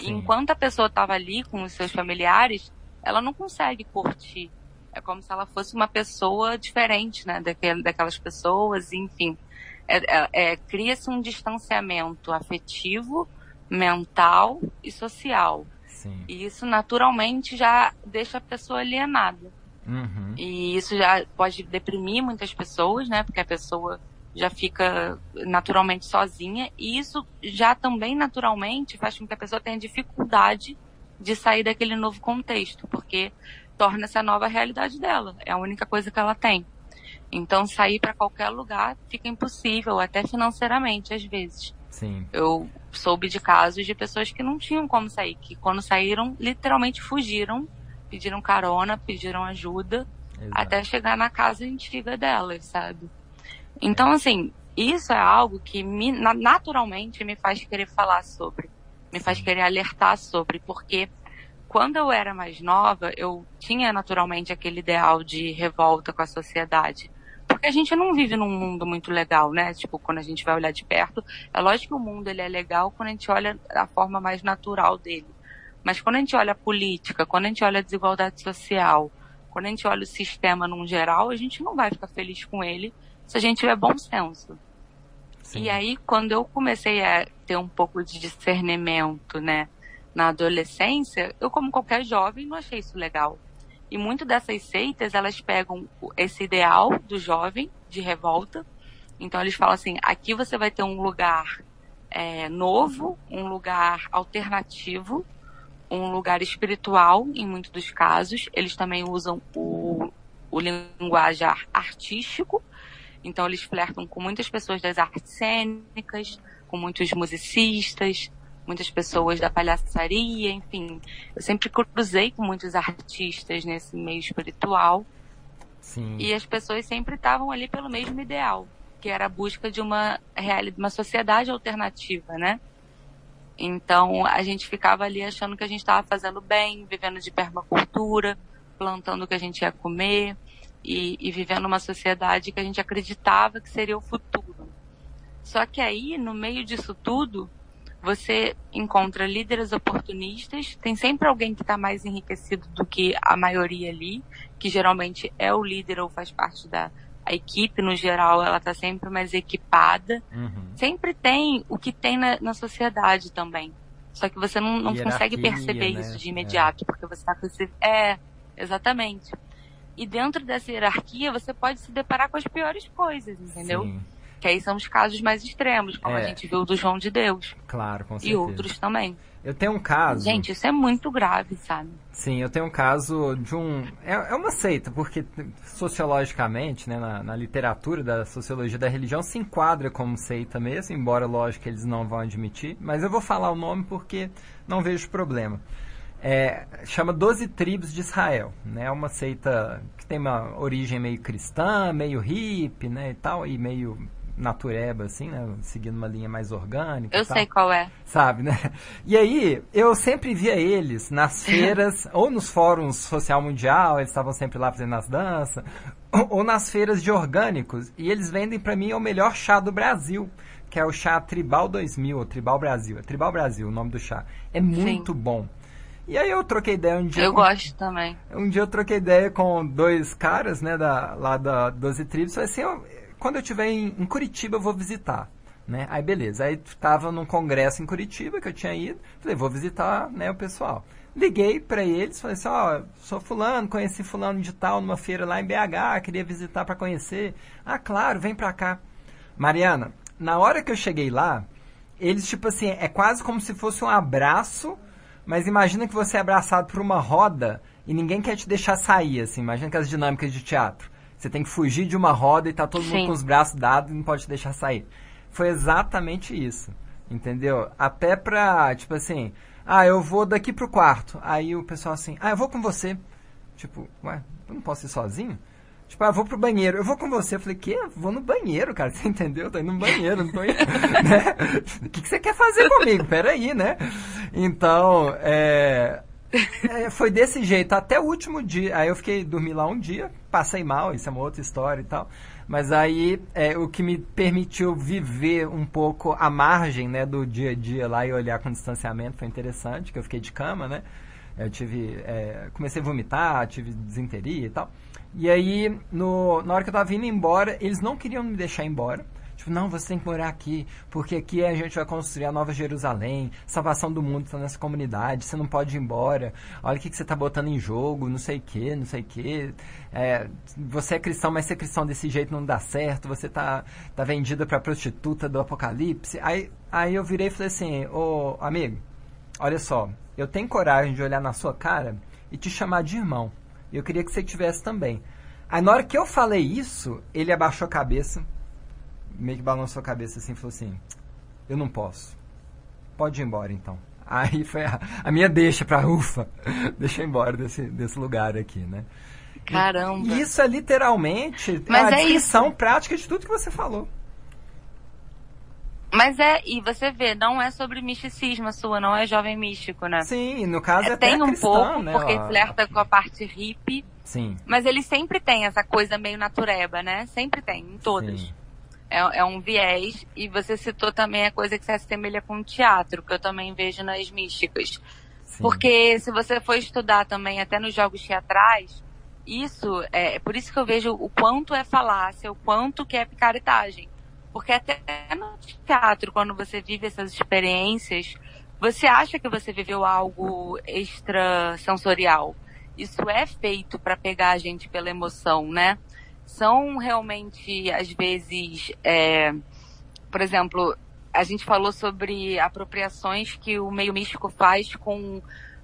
E enquanto a pessoa estava ali com os seus familiares, ela não consegue curtir. É como se ela fosse uma pessoa diferente, né, daquel, daquelas pessoas, enfim. É, é, é, Cria-se um distanciamento afetivo, mental e social. Sim. E isso naturalmente já deixa a pessoa alienada. Uhum. E isso já pode deprimir muitas pessoas, né? Porque a pessoa já fica naturalmente sozinha. E isso já também naturalmente faz com que a pessoa tenha dificuldade de sair daquele novo contexto, porque torna-se a nova realidade dela. É a única coisa que ela tem. Então sair para qualquer lugar fica impossível, até financeiramente às vezes. Sim. Eu soube de casos de pessoas que não tinham como sair, que quando saíram literalmente fugiram pediram carona, pediram ajuda, Exato. até chegar na casa antiga delas, sabe? Então, assim, isso é algo que me, naturalmente me faz querer falar sobre, me faz querer alertar sobre, porque quando eu era mais nova, eu tinha naturalmente aquele ideal de revolta com a sociedade. Porque a gente não vive num mundo muito legal, né? Tipo, quando a gente vai olhar de perto, é lógico que o mundo ele é legal quando a gente olha da forma mais natural dele. Mas quando a gente olha a política, quando a gente olha a desigualdade social, quando a gente olha o sistema num geral, a gente não vai ficar feliz com ele se a gente tiver bom senso. Sim. E aí, quando eu comecei a ter um pouco de discernimento, né, na adolescência, eu, como qualquer jovem, não achei isso legal. E muito dessas seitas, elas pegam esse ideal do jovem, de revolta. Então, eles falam assim: aqui você vai ter um lugar é, novo, um lugar alternativo, um lugar espiritual, em muitos dos casos. Eles também usam o, o linguajar artístico. Então, eles flertam com muitas pessoas das artes cênicas, com muitos musicistas, muitas pessoas da palhaçaria, enfim. Eu sempre cruzei com muitos artistas nesse meio espiritual. Sim. E as pessoas sempre estavam ali pelo mesmo ideal, que era a busca de uma uma sociedade alternativa, né? Então a gente ficava ali achando que a gente estava fazendo bem, vivendo de permacultura, plantando o que a gente ia comer e, e vivendo uma sociedade que a gente acreditava que seria o futuro. Só que aí, no meio disso tudo, você encontra líderes oportunistas, tem sempre alguém que está mais enriquecido do que a maioria ali, que geralmente é o líder ou faz parte da a equipe, no geral, ela está sempre mais equipada. Uhum. Sempre tem o que tem na, na sociedade também. Só que você não, não consegue perceber né? isso de imediato, porque você está com esse. É, exatamente. E dentro dessa hierarquia, você pode se deparar com as piores coisas, entendeu? Sim, Que aí são os casos mais extremos, como É. a gente viu do João de Deus. claro, com certeza. E outros também. Eu tenho um caso. Gente, isso é muito grave, sabe? Sim, eu tenho um caso de um. É, é uma seita, porque sociologicamente, né, na, na literatura da sociologia da religião, se enquadra como seita mesmo, embora, lógico, eles não vão admitir. Mas eu vou falar o nome porque não vejo problema. É, chama Doze Tribos de Israel. Né? É uma seita que tem uma origem meio cristã, meio hippie, né, e tal, e meio natureba, assim, né, seguindo uma linha mais orgânica. Eu sei qual é. sabe, né? E aí, eu sempre via eles nas feiras, ou nos fóruns social mundial, eles estavam sempre lá fazendo as danças, ou, ou nas feiras de orgânicos, e eles vendem pra mim o melhor chá do Brasil, que é o chá Tribal 2000, ou Tribal Brasil, é Tribal Brasil o nome do chá. É muito bom. E aí eu troquei ideia um dia Eu com- gosto também. um dia eu troquei ideia com dois caras, né, da, lá da 12 Tribos. Falei assim, ó, quando eu estiver em, em Curitiba, eu vou visitar. Né? Aí beleza, aí tava num congresso em Curitiba que eu tinha ido, falei, vou visitar né, o pessoal. Liguei pra eles, falei assim, ó, sou fulano, conheci fulano de tal numa feira lá em BH, queria visitar pra conhecer. Ah, claro, vem pra cá. Mariana, na hora que eu cheguei lá, eles tipo assim, é quase como se fosse um abraço, mas imagina que você é abraçado por uma roda e ninguém quer te deixar sair, assim, imagina que as dinâmicas de teatro. Você tem que fugir de uma roda e tá todo mundo Sim. com os braços dados e não pode te deixar sair. Foi exatamente isso. Entendeu? Até pra, tipo assim, ah, eu vou daqui pro quarto. Aí o pessoal assim, ah, eu vou com você. Tipo, ué, eu não posso ir sozinho? Tipo, ah, eu vou pro banheiro. Eu vou com você. Eu falei, que? Vou no banheiro, cara. Você entendeu? Tô indo no banheiro, não tô indo. né? O que, que você quer fazer comigo? Peraí, né? Então, é, É, foi desse jeito, até o último dia. Aí eu fiquei, dormi lá um dia, passei mal, isso é uma outra história e tal. Mas aí é, o que me permitiu viver um pouco a margem né, do dia a dia lá e olhar com distanciamento foi interessante, que eu fiquei de cama, né? Eu tive. É, comecei a vomitar, tive desinteria e tal. E aí, no, na hora que eu tava vindo embora, eles não queriam me deixar embora. Tipo, não, você tem que morar aqui, porque aqui a gente vai construir a Nova Jerusalém, salvação do mundo está nessa comunidade, você não pode ir embora, olha o que, que você está botando em jogo, não sei o que, não sei o que. É, você é cristão, mas ser cristão desse jeito não dá certo, você tá, tá vendida para prostituta do apocalipse. Aí, aí eu virei e falei assim, ô amigo, olha só, eu tenho coragem de olhar na sua cara e te chamar de irmão. Eu queria que você tivesse também. Aí na hora que eu falei isso, ele abaixou a cabeça, meio que balançou a cabeça assim e falou assim: Eu não posso. Pode ir embora então. Aí foi a, a minha deixa pra ufa, deixa eu embora desse, desse lugar aqui, né? Caramba. E isso é literalmente Mas a é descrição prática de tudo que você falou. Mas é, e você vê, não é sobre misticismo a sua, não é jovem místico, né? Sim, no caso é, É, tem até um cristão, pouco, né? porque ó. flerta com a parte hippie, Sim. mas ele sempre tem essa coisa meio natureba, né? Sempre tem, em todas. Sim. É, é um viés, e você citou também a coisa que se assemelha com o teatro, que eu também vejo nas místicas. Sim. Porque se você for estudar também até nos jogos teatrais, isso é, é por isso que eu vejo o quanto é falácia, o quanto que é picaretagem. Porque até no teatro, quando você vive essas experiências, você acha que você viveu algo extrasensorial. Isso é feito para pegar a gente pela emoção, né? São realmente, às vezes, é, por exemplo, a gente falou sobre apropriações que o meio místico faz com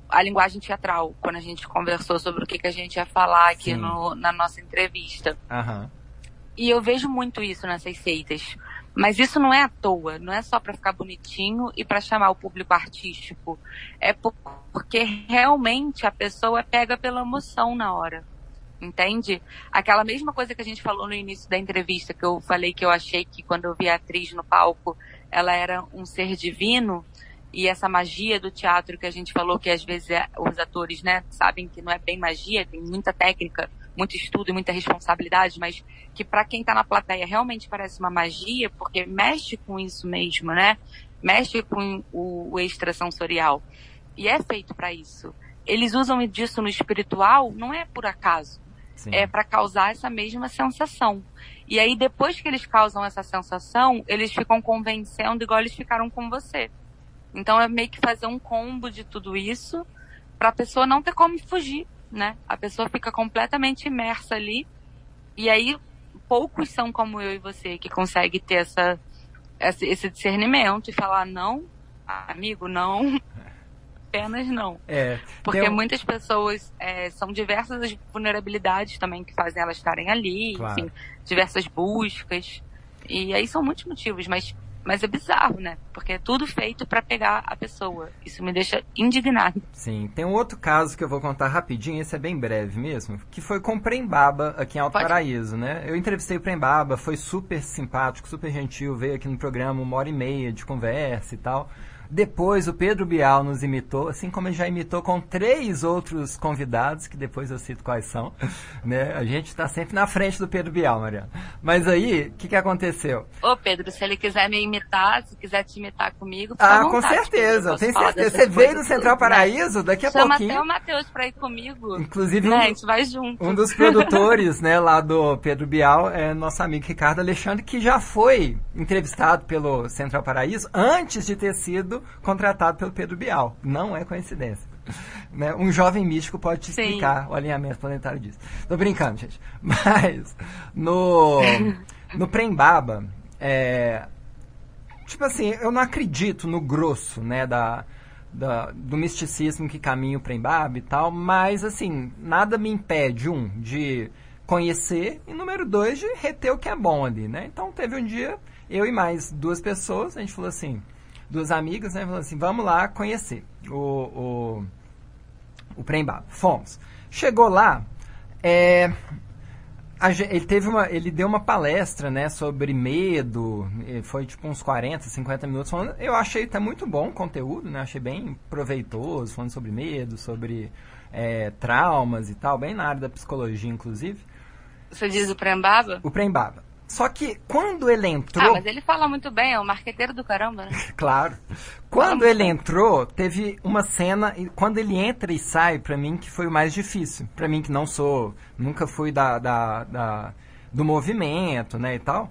a linguagem teatral, quando a gente conversou sobre o que, que a gente ia falar aqui no, na nossa entrevista. Aham. E eu vejo muito isso nessas seitas. Mas isso não é à toa, não é só para ficar bonitinho e para chamar o público artístico. É por- porque realmente a pessoa pega pela emoção na hora. Entende? Aquela mesma coisa que a gente falou no início da entrevista, que eu falei que eu achei que quando eu vi a atriz no palco, ela era um ser divino. E essa magia do teatro que a gente falou que às vezes é- os atores, né, sabem que não é bem magia, tem muita técnica, muito estudo e muita responsabilidade, mas que para quem tá na plateia realmente parece uma magia, porque mexe com isso mesmo, né? Mexe com o, o extrasensorial. E é feito para isso. Eles usam disso no espiritual, não é por acaso. Sim. É para causar essa mesma sensação. E aí, depois que eles causam essa sensação, eles ficam convencendo igual eles ficaram com você. Então é meio que fazer um combo de tudo isso para a pessoa não ter como fugir, né? A pessoa fica completamente imersa ali. E aí poucos são como eu e você que consegue ter essa esse, esse discernimento e falar não, amigo, não, apenas não. É, Porque um- muitas pessoas é, são diversas as vulnerabilidades também que fazem elas estarem ali, Claro. enfim, diversas buscas. E aí são muitos motivos, mas, mas é bizarro, né? Porque é tudo feito pra pegar a pessoa. Isso me deixa indignado. Sim, tem um outro caso que eu vou contar rapidinho, esse é bem breve mesmo, que foi com o Prembaba aqui em Alto Pode. Paraíso, né? Eu entrevistei o Prembaba, foi super simpático, super gentil, veio aqui no programa uma hora e meia de conversa e tal. Depois o Pedro Bial nos imitou, assim como ele já imitou com três outros convidados, que depois eu cito quais são. Né? A gente está sempre na frente do Pedro Bial, Mariana. Mas aí, o que, que aconteceu? Ô, Pedro, se ele quiser me imitar, se quiser te imitar comigo, Ah, com vontade, certeza, Pedro, eu tenho certeza. Você veio do Central né? Paraíso, daqui a Chama pouquinho. até o Matheus pra ir comigo. Inclusive, né? um- A gente vai junto. Um dos produtores, né, lá do Pedro Bial é nosso amigo Ricardo Alexandre, que já foi entrevistado pelo Central Paraíso antes de ter sido contratado pelo Pedro Bial. Não é coincidência. Né? Um jovem místico pode te Sim. explicar o alinhamento planetário disso. Tô brincando, gente. Mas no, no Prembaba, é, tipo assim, eu não acredito no grosso, né, da, da- do misticismo que caminha o Prembaba e tal, mas assim, nada me impede, um, de conhecer e número dois, de reter o que é bom ali, né? Então teve um dia, eu e mais duas pessoas, a gente falou assim, duas amigas, né, falou assim, vamos lá conhecer o, o, o Prembaba. Fomos. Chegou lá, é, ele teve uma, ele deu uma palestra, né, sobre medo, foi tipo uns 40, 50 minutos falando, eu achei até muito bom o conteúdo, né, achei bem proveitoso, falando sobre medo, sobre é, traumas e tal, bem na área da psicologia, inclusive. Você diz o Prembaba? O Prembaba. Só que quando ele entrou. Ah, mas ele fala muito bem, é o marqueteiro do caramba, né? claro. Quando ele entrou, teve uma cena. Quando ele entra e sai, pra mim, que foi o mais difícil. Pra mim, que não sou. Nunca fui da, da, da do movimento, né, e tal.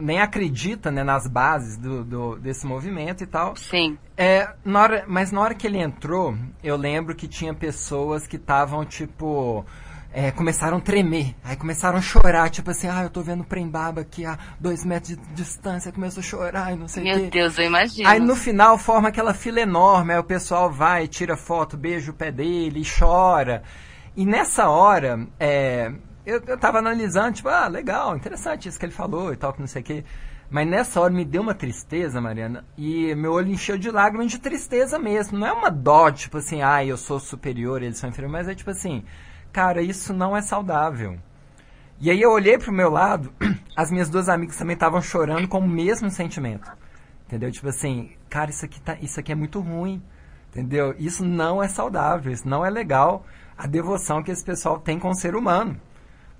nem acredita né, nas bases do, do, desse movimento e tal. Sim. É, na hora, mas na hora que ele entrou, eu lembro que tinha pessoas que estavam, tipo é, começaram a tremer. Aí começaram a chorar, tipo assim, ah, eu tô vendo o Prembaba aqui a dois metros de distância, começou a chorar e não sei o quê. Meu Deus, eu imagino. Aí no final forma aquela fila enorme, aí o pessoal vai, tira foto, beija o pé dele e chora. E nessa hora, é, eu, eu tava analisando, tipo, ah, legal, interessante isso que ele falou e tal, que não sei o quê. Mas nessa hora me deu uma tristeza, Mariana, e meu olho encheu de lágrimas de tristeza mesmo. Não é uma dó, tipo assim, ah, eu sou superior, eles são inferiores, mas é tipo assim, cara, isso não é saudável. E aí eu olhei pro meu lado, as minhas duas amigas também estavam chorando com o mesmo sentimento. Entendeu? Tipo assim, cara, isso aqui, tá, isso aqui é muito ruim. Entendeu? Isso não é saudável, isso não é legal. A devoção que esse pessoal tem com o ser humano.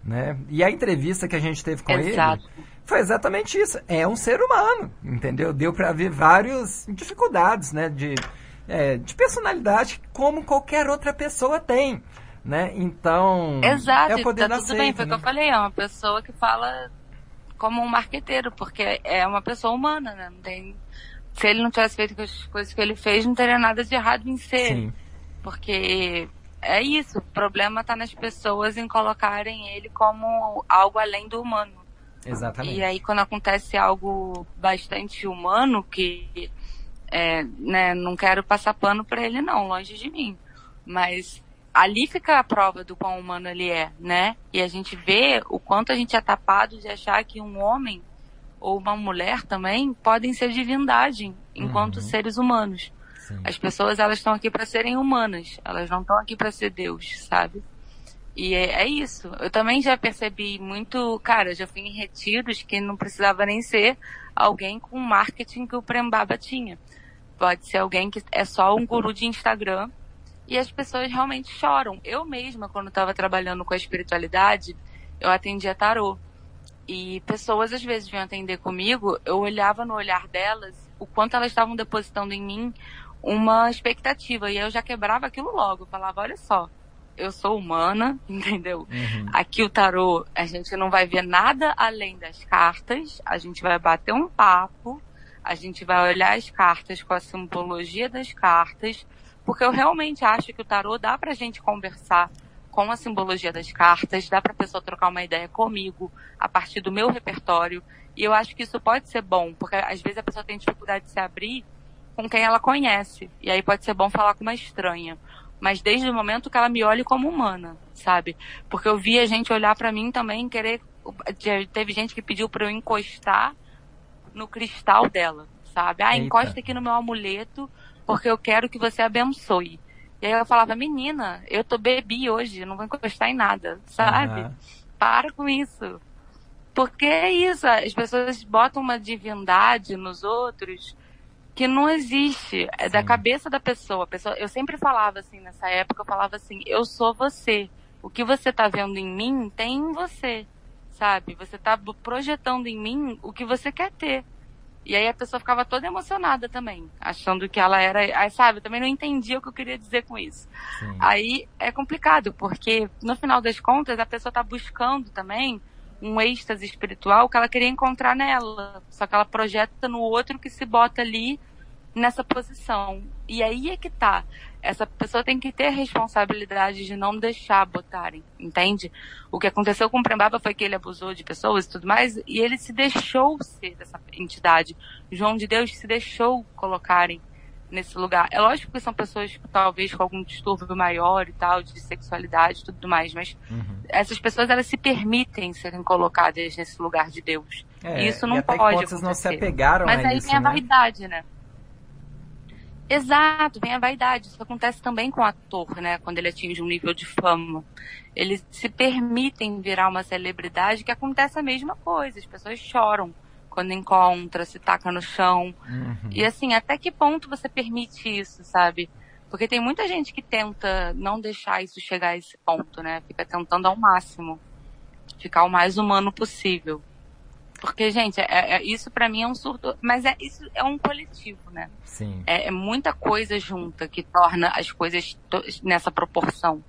Né? E a entrevista que a gente teve com Exato. ele foi exatamente isso. É um ser humano, entendeu? Deu para ver várias dificuldades, né? De, é, de personalidade como qualquer outra pessoa tem né? Então, Exato, é o poder tá tudo aceita, bem, foi o né? que eu falei, é uma pessoa que fala como um marqueteiro, porque é uma pessoa humana, né? Não tem se ele não tivesse feito as coisas que ele fez, não teria nada de errado em ser. Sim. Porque é isso, o problema está nas pessoas em colocarem ele como algo além do humano. Exatamente. E aí quando acontece algo bastante humano, que é, né, não quero passar pano para ele não, longe de mim. Mas ali fica a prova do quão humano ele é, né? E a gente vê o quanto a gente é tapado de achar que um homem ou uma mulher também podem ser divindade enquanto Uhum. seres humanos. Sim. As pessoas elas estão aqui para serem humanas, elas não estão aqui para ser Deus, sabe? E é, é isso. Eu também já percebi muito, cara, já fui em retiros que não precisava nem ser alguém com marketing que o Prembaba tinha. Pode ser alguém que é só um guru de Instagram e as pessoas realmente choram. Eu mesma, quando estava trabalhando com a espiritualidade, eu atendia tarô. E pessoas às vezes vinham atender comigo, eu olhava no olhar delas o quanto elas estavam depositando em mim uma expectativa. E eu já quebrava aquilo logo. Eu falava, olha só, eu sou humana, entendeu? Uhum. Aqui o tarô, a gente não vai ver nada além das cartas, a gente vai bater um papo, a gente vai olhar as cartas com a simbologia das cartas, porque eu realmente acho que o tarô dá pra gente conversar com a simbologia das cartas, dá pra pessoa trocar uma ideia comigo a partir do meu repertório. E eu acho que isso pode ser bom, porque às vezes a pessoa tem dificuldade de se abrir com quem ela conhece. E aí pode ser bom falar com uma estranha. Mas desde o momento que ela me olhe como humana, sabe? Porque eu vi a gente olhar pra mim também querer. Teve gente que pediu pra eu encostar no cristal dela, sabe? Ah, Eita. encosta aqui no meu amuleto porque eu quero que você abençoe. E aí eu falava, menina, eu tô bebi hoje, não vou encostar em nada, sabe? Aham. Para com isso. Porque é isso, as pessoas botam uma divindade nos outros que não existe. É da cabeça da pessoa. Pessoa. Eu sempre falava assim, nessa época, eu falava assim, eu sou você. O que você tá vendo em mim tem em você. Sabe? Você tá projetando em mim o que você quer ter. E aí a pessoa ficava toda emocionada também, achando que ela era. Aí, sabe, eu também não entendia o que eu queria dizer com isso. Sim. Aí é complicado, porque no final das contas a pessoa tá buscando também um êxtase espiritual que ela queria encontrar nela. Só que ela projeta no outro que se bota ali nessa posição. E aí é que tá. Essa pessoa tem que ter responsabilidade de não deixar botarem, entende? O que aconteceu com o Prembaba foi que ele abusou de pessoas e tudo mais, e ele se deixou ser dessa entidade. João de Deus se deixou colocarem nesse lugar. É lógico que são pessoas talvez com algum distúrbio maior e tal, de sexualidade e tudo mais, mas Uhum. essas pessoas elas se permitem serem colocadas nesse lugar de Deus. É, e isso não e até pode vocês não se acontecer. apegaram Mas a aí isso, tem a né? vaidade, né? Exato, vem a vaidade. Isso acontece também com o ator, né? Quando ele atinge um nível de fama. Eles se permitem virar uma celebridade que acontece a mesma coisa. As pessoas choram quando encontra, se taca no chão. Uhum. E assim, até que ponto você permite isso, sabe? Porque tem muita gente que tenta não deixar isso chegar a esse ponto, né? Fica tentando ao máximo ficar o mais humano possível. Porque, gente, é, é isso para mim é um surto, mas é isso é um coletivo, né? Sim. É, é muita coisa junta que torna as coisas nessa proporção.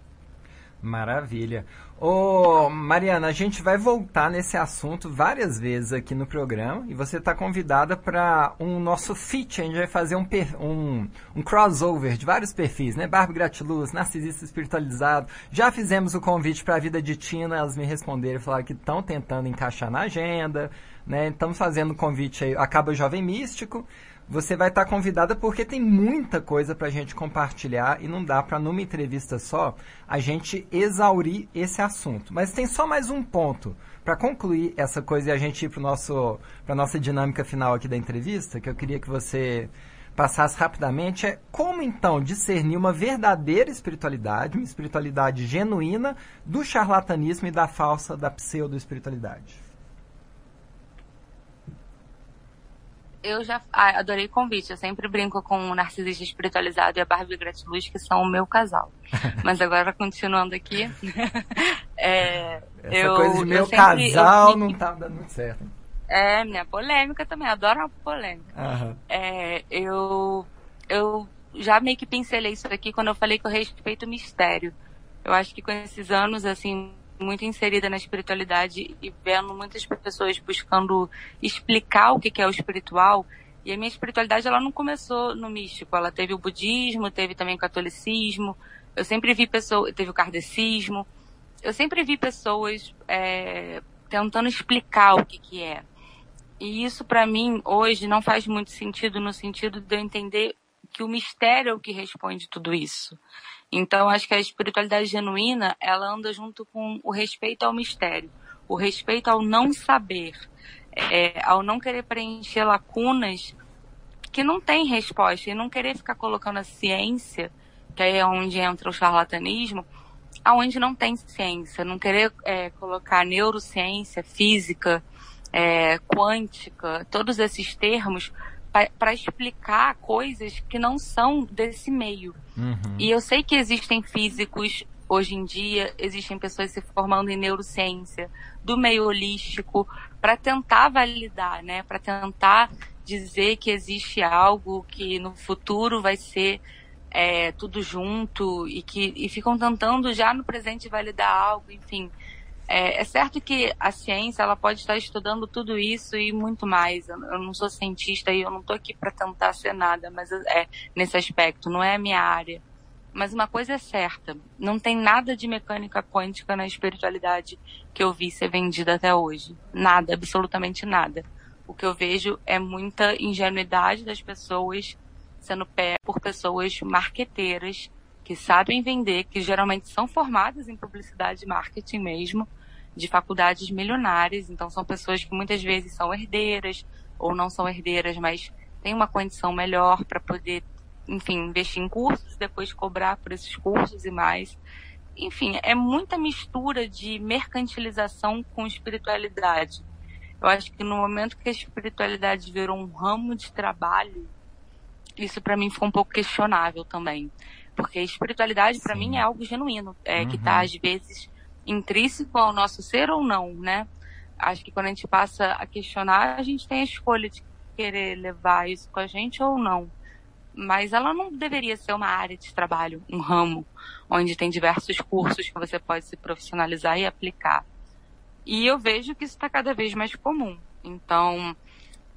Maravilha. Ô, Mariana, a gente vai voltar nesse assunto várias vezes aqui no programa e você está convidada para um nosso feat. A gente vai fazer um, um, um, crossover de vários perfis, né? Barbie Gratiluz, Narcisista Espiritualizado. Já fizemos o convite para a vida de Tina, elas me responderam e falaram que estão tentando encaixar na agenda, né? Estamos fazendo o convite aí, Acaba Jovem Místico você vai estar convidada porque tem muita coisa para a gente compartilhar e não dá para numa entrevista só a gente exaurir esse assunto. Mas tem só mais um ponto para concluir essa coisa e a gente ir para nosso para nossa dinâmica final aqui da entrevista que eu queria que você passasse rapidamente é como então discernir uma verdadeira espiritualidade, uma espiritualidade genuína do charlatanismo e da falsa da pseudo espiritualidade. Eu já ah, adorei o convite. Eu sempre brinco com o Narcisista Espiritualizado e a Barbie Gratiluz, que são o meu casal. Mas agora, continuando aqui. é, Essa eu, coisa de meu sempre, casal eu, não tá dando muito certo. É, minha polêmica também. Adoro uma polêmica. Uhum. É, eu, eu já meio que pincelei isso aqui quando eu falei que eu respeito o mistério. Eu acho que com esses anos, assim, muito inserida na espiritualidade e vendo muitas pessoas buscando explicar o que é o espiritual. E a minha espiritualidade ela não começou no místico, ela teve o budismo, teve também o catolicismo. Eu sempre vi pessoas, teve o kardecismo. Eu sempre vi pessoas é, tentando explicar o que que é. E isso para mim hoje não faz muito sentido no sentido de eu entender que o mistério é o que responde tudo isso. Então, acho que a espiritualidade genuína, ela anda junto com o respeito ao mistério, o respeito ao não saber, é, ao não querer preencher lacunas que não tem resposta, e não querer ficar colocando a ciência, que aí é onde entra o charlatanismo, aonde não tem ciência, não querer é, colocar neurociência, física, é, quântica, todos esses termos para explicar coisas que não são desse meio. Uhum. E eu sei que existem físicos hoje em dia, existem pessoas se formando em neurociência, do meio holístico, para tentar validar, né? Para tentar dizer que existe algo que no futuro vai ser é, tudo junto e que e ficam tentando já no presente validar algo, enfim. É, é, certo que a ciência ela pode estar estudando tudo isso e muito mais. Eu, eu não sou cientista e eu não estou aqui para tentar ser nada, mas é nesse aspecto não é a minha área. Mas uma coisa é certa, não tem nada de mecânica quântica na espiritualidade que eu vi ser vendida até hoje. Nada, absolutamente nada. O que eu vejo é muita ingenuidade das pessoas sendo pé por pessoas marqueteiras que sabem vender, que geralmente são formadas em publicidade e marketing mesmo, de faculdades milionárias, então são pessoas que muitas vezes são herdeiras ou não são herdeiras, mas têm uma condição melhor para poder, enfim, investir em cursos, depois cobrar por esses cursos e mais. Enfim, é muita mistura de mercantilização com espiritualidade. Eu acho que no momento que a espiritualidade virou um ramo de trabalho, isso para mim ficou um pouco questionável também. Porque a espiritualidade para mim é algo genuíno, é uhum. que está às vezes intrínseco ao nosso ser ou não, né? Acho que quando a gente passa a questionar, a gente tem a escolha de querer levar isso com a gente ou não. Mas ela não deveria ser uma área de trabalho, um ramo, onde tem diversos cursos que você pode se profissionalizar e aplicar. E eu vejo que isso está cada vez mais comum. Então,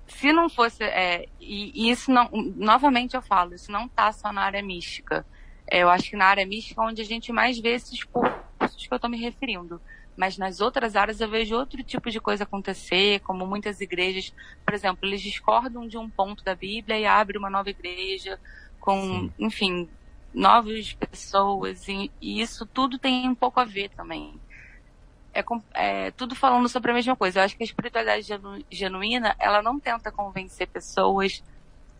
se não fosse. É, e, e, isso não. Novamente eu falo, isso não está só na área mística. É, eu acho que na área mística é onde a gente mais vê esses cursos que eu estou me referindo. Mas nas outras áreas eu vejo outro tipo de coisa acontecer, como muitas igrejas, por exemplo, eles discordam de um ponto da Bíblia e abrem uma nova igreja com, Sim. enfim, novas pessoas e, e, isso tudo tem um pouco a ver também. É, é, tudo falando sobre a mesma coisa. Eu acho que a espiritualidade genu, genuína, ela não tenta convencer pessoas,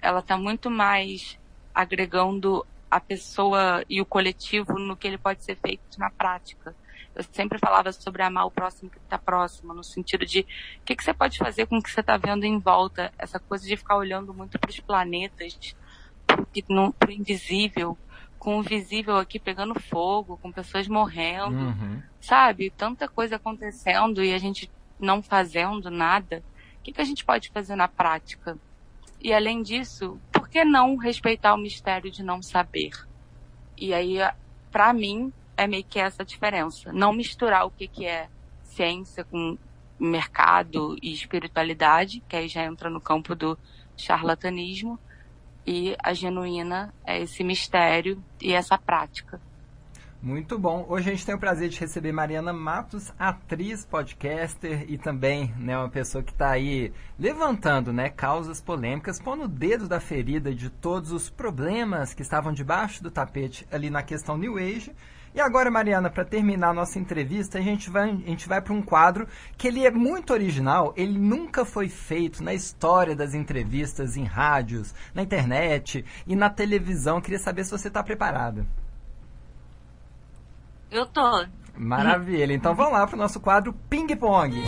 ela está muito mais agregando a pessoa e o coletivo no que ele pode ser feito na prática. Eu sempre falava sobre amar o próximo que está próximo, no sentido de o que, que você pode fazer com o que você está vendo em volta, essa coisa de ficar olhando muito para os planetas, para o invisível, com o visível aqui pegando fogo, com pessoas morrendo, Uhum. sabe? Tanta coisa acontecendo e a gente não fazendo nada. O que, que a gente pode fazer na prática? E além disso, por que não respeitar o mistério de não saber? E aí, para mim, é meio que essa diferença. Não misturar o que, que é ciência com mercado e espiritualidade, que aí já entra no campo do charlatanismo, e a genuína é esse mistério e essa prática. Muito bom. Hoje a gente tem o prazer de receber Mariana Matos, atriz, podcaster e também né, uma pessoa que está aí levantando né, causas polêmicas, pondo o dedo da ferida de todos os problemas que estavam debaixo do tapete ali na questão New Age. E agora, Mariana, para terminar a nossa entrevista, a gente vai, a gente vai para um quadro que ele é muito original, ele nunca foi feito na história das entrevistas em rádios, na internet e na televisão. Queria saber se você está preparada. Eu tô. Maravilha. Então vamos lá para o nosso quadro Ping Pong.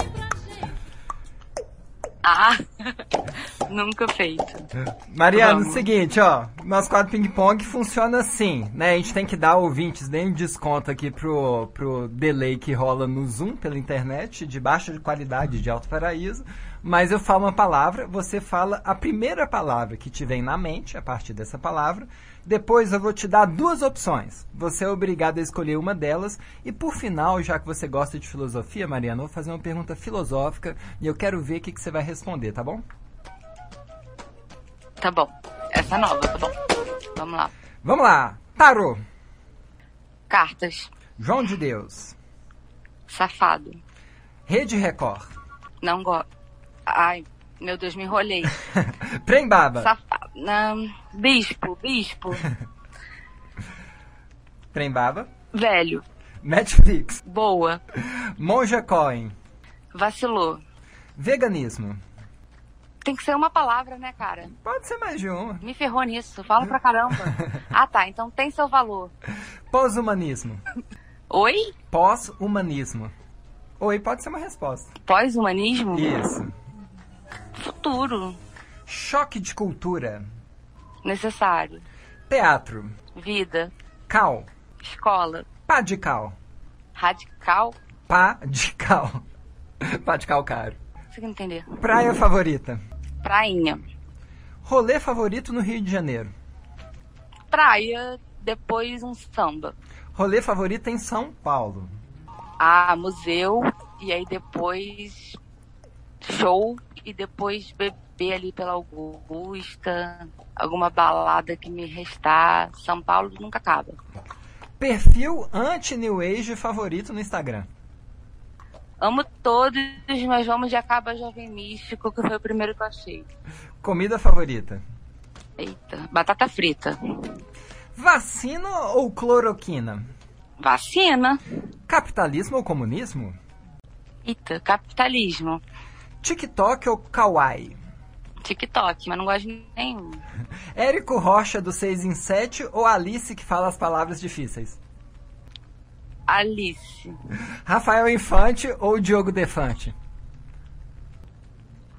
Ah, nunca feito. Mariana, Vamos. seguinte, ó, nosso quadro Ping Pong funciona assim, né? A gente tem que dar ouvintes, nem desconto aqui pro, pro delay que rola no Zoom pela internet, de baixa qualidade de Alto Paraíso. Mas eu falo uma palavra, você fala a primeira palavra que te vem na mente, a partir dessa palavra. Depois eu vou te dar duas opções. Você é obrigado a escolher uma delas. E por final, já que você gosta de filosofia, Mariana, eu vou fazer uma pergunta filosófica e eu quero ver o que, que você vai responder, tá bom? Tá bom. Essa é nova, tá bom. Vamos lá. Vamos lá. Tarô. Cartas. João de Deus. Safado. Rede Record. Não gosto. Ai, meu Deus, me enrolei. Prembaba. Não. Bispo, bispo. Prembaba. Velho. Netflix. Boa. Monja Coin. Vacilou. Veganismo. Tem que ser uma palavra, né, cara? Pode ser mais de uma. Me ferrou nisso. Fala pra caramba. Ah, tá. Então tem seu valor. Pós-humanismo. Oi? Pós-humanismo. Oi, pode ser uma resposta. Pós-humanismo? Isso. Futuro. Choque de cultura. Necessário. Teatro. Vida. Cal. Escola. Pá de cal. Radical. Pá de cal. Pá de cal caro. Consegui entender. Praia favorita. Prainha. Rolê favorito no Rio de Janeiro. Praia, depois um samba. Rolê favorito em São Paulo. Ah, museu. E aí depois show. E depois beber ali pela Augusta. Alguma balada que me restar. São Paulo nunca acaba. Perfil anti-New Age favorito no Instagram. Amo todos, mas vamos de Acaba Jovem Místico, que foi o primeiro que eu achei. Comida favorita. Eita, batata frita. Vacina ou cloroquina? Vacina. Capitalismo ou comunismo? Eita, capitalismo. TikTok ou Kawaii? TikTok, mas não gosto de nenhum. Érico Rocha do 6 em 7 ou Alice que fala as palavras difíceis? Alice. Rafael Infante ou Diogo Defante?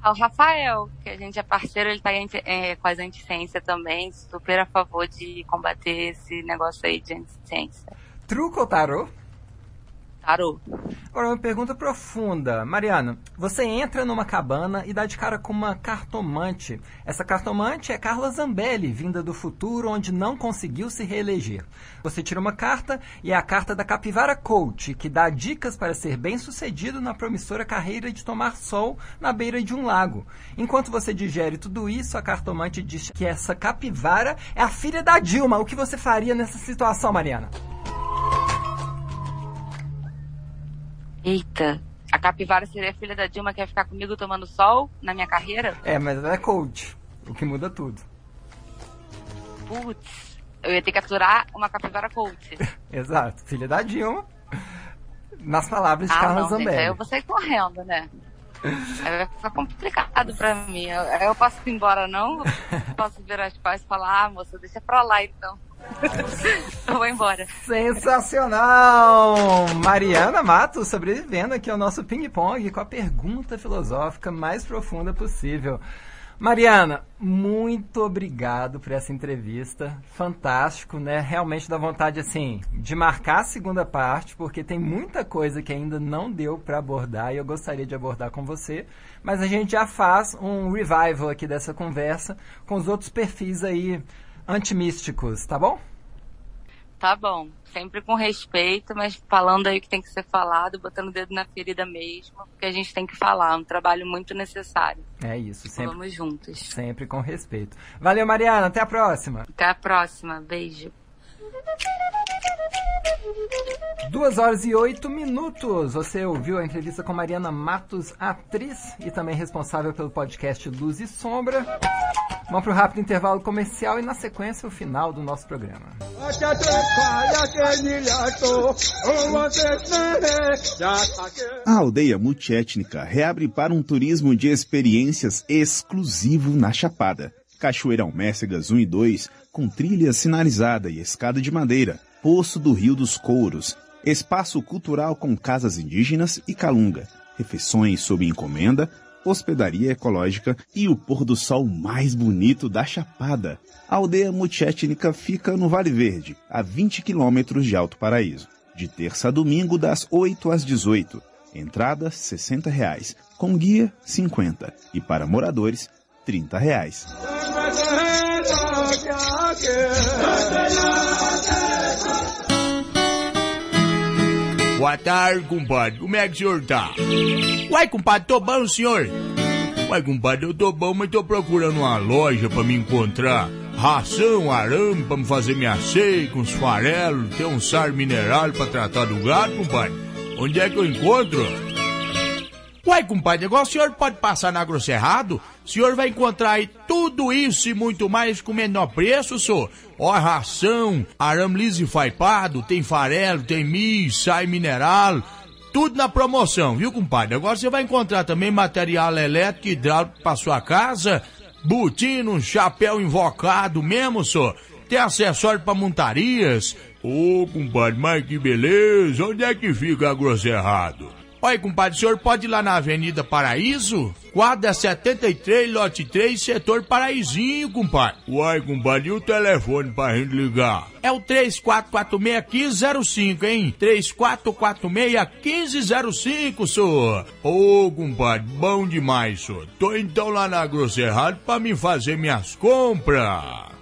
Ao Rafael, que a gente é parceiro, ele tá anti- é, com as anti-ciência também, super a favor de combater esse negócio aí de anti-ciência. Truco ou tarô? Tarô. Agora, uma pergunta profunda. Mariana, você entra numa cabana e dá de cara com uma cartomante. Essa cartomante é Carla Zambelli, vinda do futuro, onde não conseguiu se reeleger. Você tira uma carta e é a carta da Capivara Coach, que dá dicas para ser bem-sucedido na promissora carreira de tomar sol na beira de um lago. Enquanto você digere tudo isso, a cartomante diz que essa capivara é a filha da Dilma. O que você faria nessa situação, Mariana? Eita, a capivara seria filha da Dilma que ia ficar comigo tomando sol na minha carreira? É, mas ela é coach, o que muda tudo. Putz, eu ia ter que aturar uma capivara coach. Exato, filha da Dilma. Nas palavras de ah, gente, Zambelli. eu vou sair correndo, né? Aí vai ficar complicado pra mim. Aí eu posso ir embora, não? Posso virar as pais e falar, ah, moça, deixa pra lá então. eu vou embora. Sensacional! Mariana Matos sobrevivendo aqui ao nosso ping-pong com a pergunta filosófica mais profunda possível. Mariana, muito obrigado por essa entrevista. Fantástico, né? Realmente dá vontade, assim, de marcar a segunda parte, porque tem muita coisa que ainda não deu para abordar e eu gostaria de abordar com você. Mas a gente já faz um revival aqui dessa conversa com os outros perfis aí antimísticos, tá bom? Tá bom, sempre com respeito, mas falando aí o que tem que ser falado, botando o dedo na ferida mesmo, porque a gente tem que falar, é um trabalho muito necessário. É isso, sempre. Vamos juntos. Sempre com respeito. Valeu, Mariana, até a próxima. Até a próxima, beijo. Duas horas e oito minutos. Você ouviu a entrevista com Mariana Matos, atriz e também responsável pelo podcast Luz e Sombra. Vamos para o rápido intervalo comercial e na sequência o final do nosso programa. A aldeia multiétnica reabre para um turismo de experiências exclusivo na Chapada. Cachoeira Almécegas 1 e 2, com trilha sinalizada e escada de madeira, Poço do Rio dos Couros, espaço cultural com casas indígenas e calunga, refeições sob encomenda, hospedaria ecológica e o pôr do sol mais bonito da Chapada. A aldeia multiétnica fica no Vale Verde, a 20 quilômetros de Alto Paraíso. De terça a domingo, das 8 às 18. Entrada, 60 reais. Com guia, 50. E para moradores, 30 reais. Boa tarde, compadre. Como é que o senhor tá? Uai, compadre, tô bom, senhor? Uai, compadre, eu tô bom, mas tô procurando uma loja pra me encontrar. Ração, arame pra me fazer minha seca, uns farelos, ter um sar mineral pra tratar do gato, compadre. Onde é que eu encontro? Uai, compadre, igual o senhor pode passar na Grosserrado, o senhor vai encontrar aí tudo isso e muito mais com menor preço, senhor. Ó, ração, arame liso e faipado, tem farelo, tem milho, sai mineral, tudo na promoção, viu, compadre? Agora você vai encontrar também material elétrico e hidráulico pra sua casa, botino, chapéu invocado mesmo, senhor. Tem acessório pra montarias. Ô, compadre, mas que beleza, onde é que fica a Grosserrado? Olha, compadre, o senhor pode ir lá na Avenida Paraíso? Quadra 73, lote 3, setor Paraízinho, compadre. Uai, compadre, e o telefone pra gente ligar? É o 3446-1505, hein? 3446-1505, senhor. Ô, compadre, bom demais, senhor. Tô então lá na Grosserrado pra me fazer minhas compras.